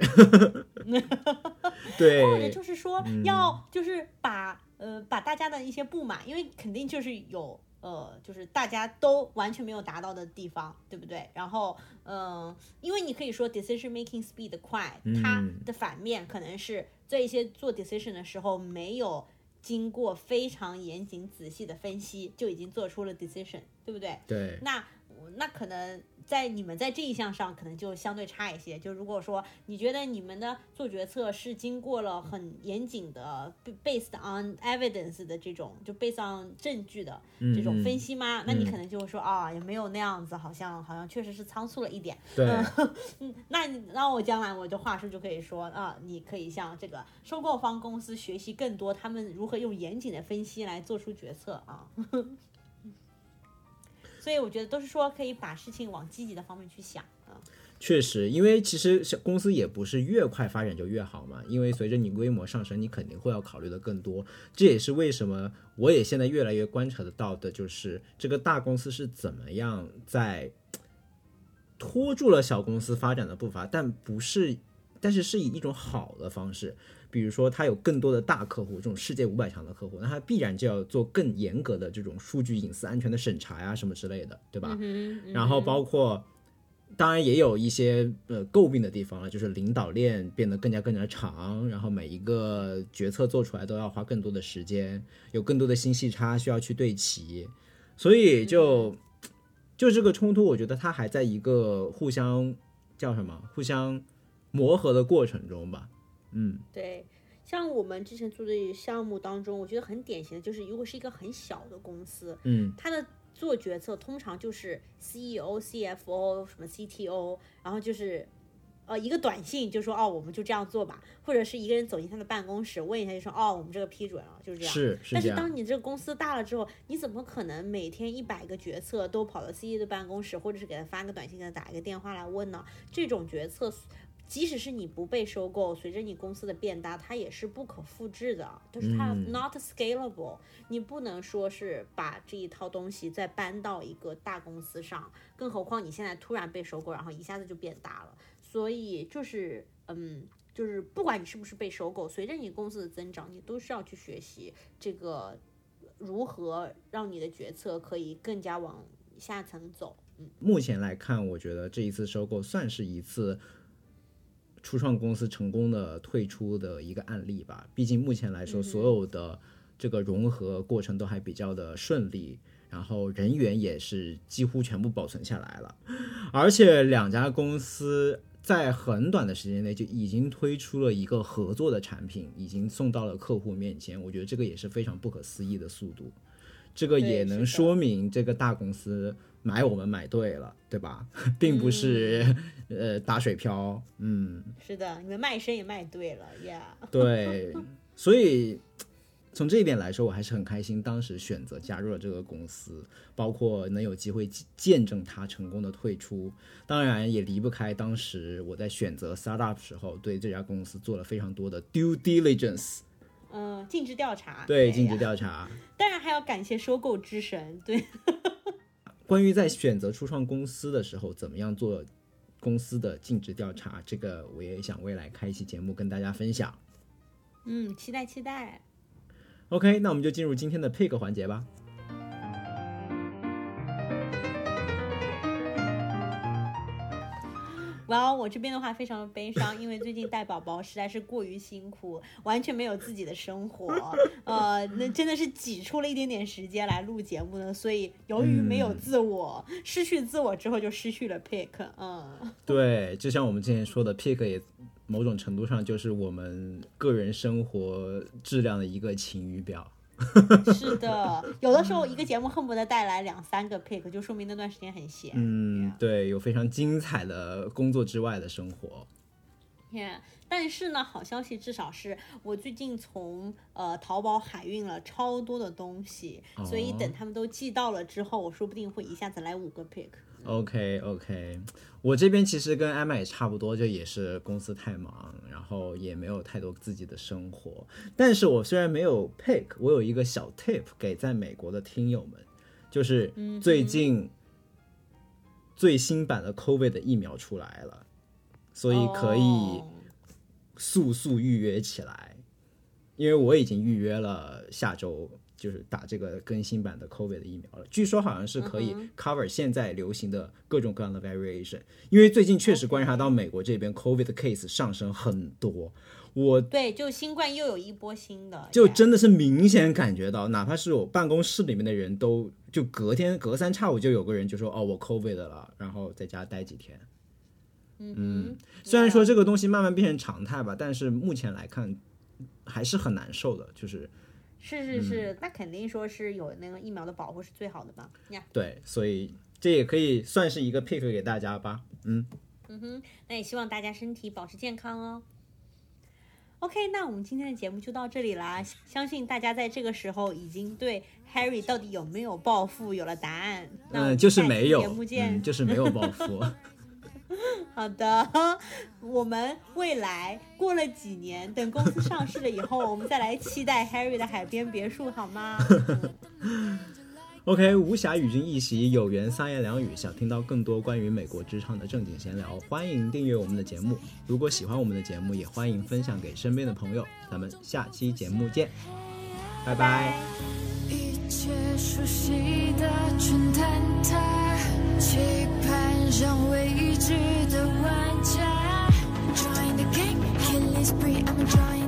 Speaker 1: 对。
Speaker 2: 或者，就是说要就是把呃把大家的一些不满，因为肯定就是有呃就是大家都完全没有达到的地方，对不对？然后嗯、呃因为你可以说 decision making speed 快，它的反面可能是在一些做 decision 的时候没有。经过非常严谨仔细的分析，就已经做出了 decision，对不对？
Speaker 1: 对，
Speaker 2: 那那可能在你们在这一项上可能就相对差一些。就如果说你觉得你们的做决策是经过了很严谨的 based on evidence 的这种，就 based on 证据的这种分析吗？那你可能就会说啊，也没有那样子，好像好像确实是仓促了一点。
Speaker 1: 对，
Speaker 2: 嗯，那你那我将来我的话术就可以说啊，你可以向这个收购方公司学习更多，他们如何用严谨的分析来做出决策啊。所以我觉得都是说可以把事情往积极的方面去想啊。
Speaker 1: 确实，因为其实小公司也不是越快发展就越好嘛，因为随着你规模上升，你肯定会要考虑的更多。这也是为什么我也现在越来越观察得到的，就是这个大公司是怎么样在拖住了小公司发展的步伐，但不是，但是是以一种好的方式。比如说，它有更多的大客户，这种世界五百强的客户，那它必然就要做更严格的这种数据隐私安全的审查呀，什么之类的，对吧？然后包括，当然也有一些呃诟病的地方了，就是领导链变得更加更加长，然后每一个决策做出来都要花更多的时间，有更多的信息差需要去对齐，所以就就这个冲突，我觉得它还在一个互相叫什么，互相磨合的过程中吧。嗯，
Speaker 2: 对，像我们之前做的项目当中，我觉得很典型的就是，如果是一个很小的公司，
Speaker 1: 嗯，
Speaker 2: 它的做决策通常就是 CEO、CFO 什么 CTO，然后就是。呃，一个短信就说哦，我们就这样做吧，或者是一个人走进他的办公室问一下，就说哦，我们这个批准了，就是这样。但是
Speaker 1: 是是。
Speaker 2: 当你这个公司大了之后，你怎么可能每天一百个决策都跑到 CEO 的办公室，或者是给他发个短信，给他打一个电话来问呢？这种决策，即使是你不被收购，随着你公司的变大，它也是不可复制的，就是它 not scalable、你不能说是把这一套东西再搬到一个大公司上，更何况你现在突然被收购，然后一下子就变大了。所以就是，嗯，就是不管你是不是被收购，随着你公司的增长，你都是要去学习这个如何让你的决策可以更加往下层走。
Speaker 1: 目前来看，我觉得这一次收购算是一次初创公司成功的退出的一个案例吧。毕竟目前来说，所有的这个融合过程都还比较的顺利，然后人员也是几乎全部保存下来了，而且两家公司。在很短的时间内就已经推出了一个合作的产品，已经送到了客户面前。我觉得这个也是非常不可思议的速度，这个也能说明这个大公司买我们买对了，对吧？并不是、呃打水漂，嗯，
Speaker 2: 是的，你们卖身也卖对了呀。
Speaker 1: 对，所以从这一点来说，我还是很开心，当时选择加入了这个公司，包括能有机会见见证它成功的退出。当然，也离不开当时我在选择 startup 时候，对这家公司做了非常多的 due diligence，
Speaker 2: 嗯，尽职调查。
Speaker 1: 对尽职调查。
Speaker 2: 当然还要感谢收购之神，对，
Speaker 1: 关于在选择初创公司的时候，怎么样做公司的尽职调查，这个我也想未来开一期节目跟大家分享。
Speaker 2: 嗯，期待期待。
Speaker 1: OK，那我们就进入今天的 pick 环节吧。
Speaker 2: 哇、我这边的话非常的悲伤，因为最近带宝宝实在是过于辛苦，完全没有自己的生活，呃，那真的是挤出了一点点时间来录节目呢。所以由于没有自我，失去自我之后就失去了 pick，嗯，
Speaker 1: 对，就像我们之前说的，pick 也某种程度上就是我们个人生活质量的一个晴雨表。
Speaker 2: 是的，有的时候一个节目恨不得带来两三个 pick，就说明那段时间很闲。
Speaker 1: 嗯，对，有非常精彩的工作之外的生活。
Speaker 2: Yeah，但是呢，好消息至少是我最近从呃淘宝海运了超多的东西，所以等他们都寄到了之后，我说不定会一下子来五个 pick。
Speaker 1: OK OK，我这边其实跟艾玛也差不多，就也是公司太忙，然后也没有太多自己的生活。但是我虽然没有 pick，我有一个小 tip 给在美国的听友们，就是最近最新版的 COVID 的疫苗出来了，所以可以
Speaker 2: 哦
Speaker 1: 速速预约起来，因为我已经预约了下周就是打这个更新版的 COVID 的疫苗了。据说好像是可以 cover 现在流行的各种各样的 variation，因为最近确实观察到美国这边 COVID 的 case 上升很多，我
Speaker 2: 对，就新冠又有一波新的，
Speaker 1: 就真的是明显感觉到，哪怕是我办公室里面的人都就隔天隔三差五就有个人就说哦我 COVID 了，然后在家待几天。
Speaker 2: 嗯
Speaker 1: 虽然说这个东西慢慢变成常态吧，但是目前来看还是很难受的，就是
Speaker 2: 是是是，那肯定说是有那个疫苗的保护是最好的嘛。呀，
Speaker 1: 对，所以这也可以算是一个 pick 给大家吧。嗯，
Speaker 2: 嗯哼，那也希望大家身体保持健康哦。OK，那我们今天的节目就到这里啦。相信大家在这个时候已经对 Harry 到底有没有暴富有了答案。那
Speaker 1: 嗯，就是没有
Speaker 2: 节目，见。
Speaker 1: 嗯，就是没有报复。
Speaker 2: 好的，我们未来过了几年，等公司上市了以后，我们再来期待 Harry 的海边别墅，好吗？
Speaker 1: OK，无暇与君一席，有缘三言两语。想听到更多关于美国职场的正经闲聊，欢迎订阅我们的节目。如果喜欢我们的节目，也欢迎分享给身边的朋友。咱们下期节目见，拜拜
Speaker 3: 一切熟悉的全坍塌，期盼让未知的玩家。Join the game, spree, I'm j o i n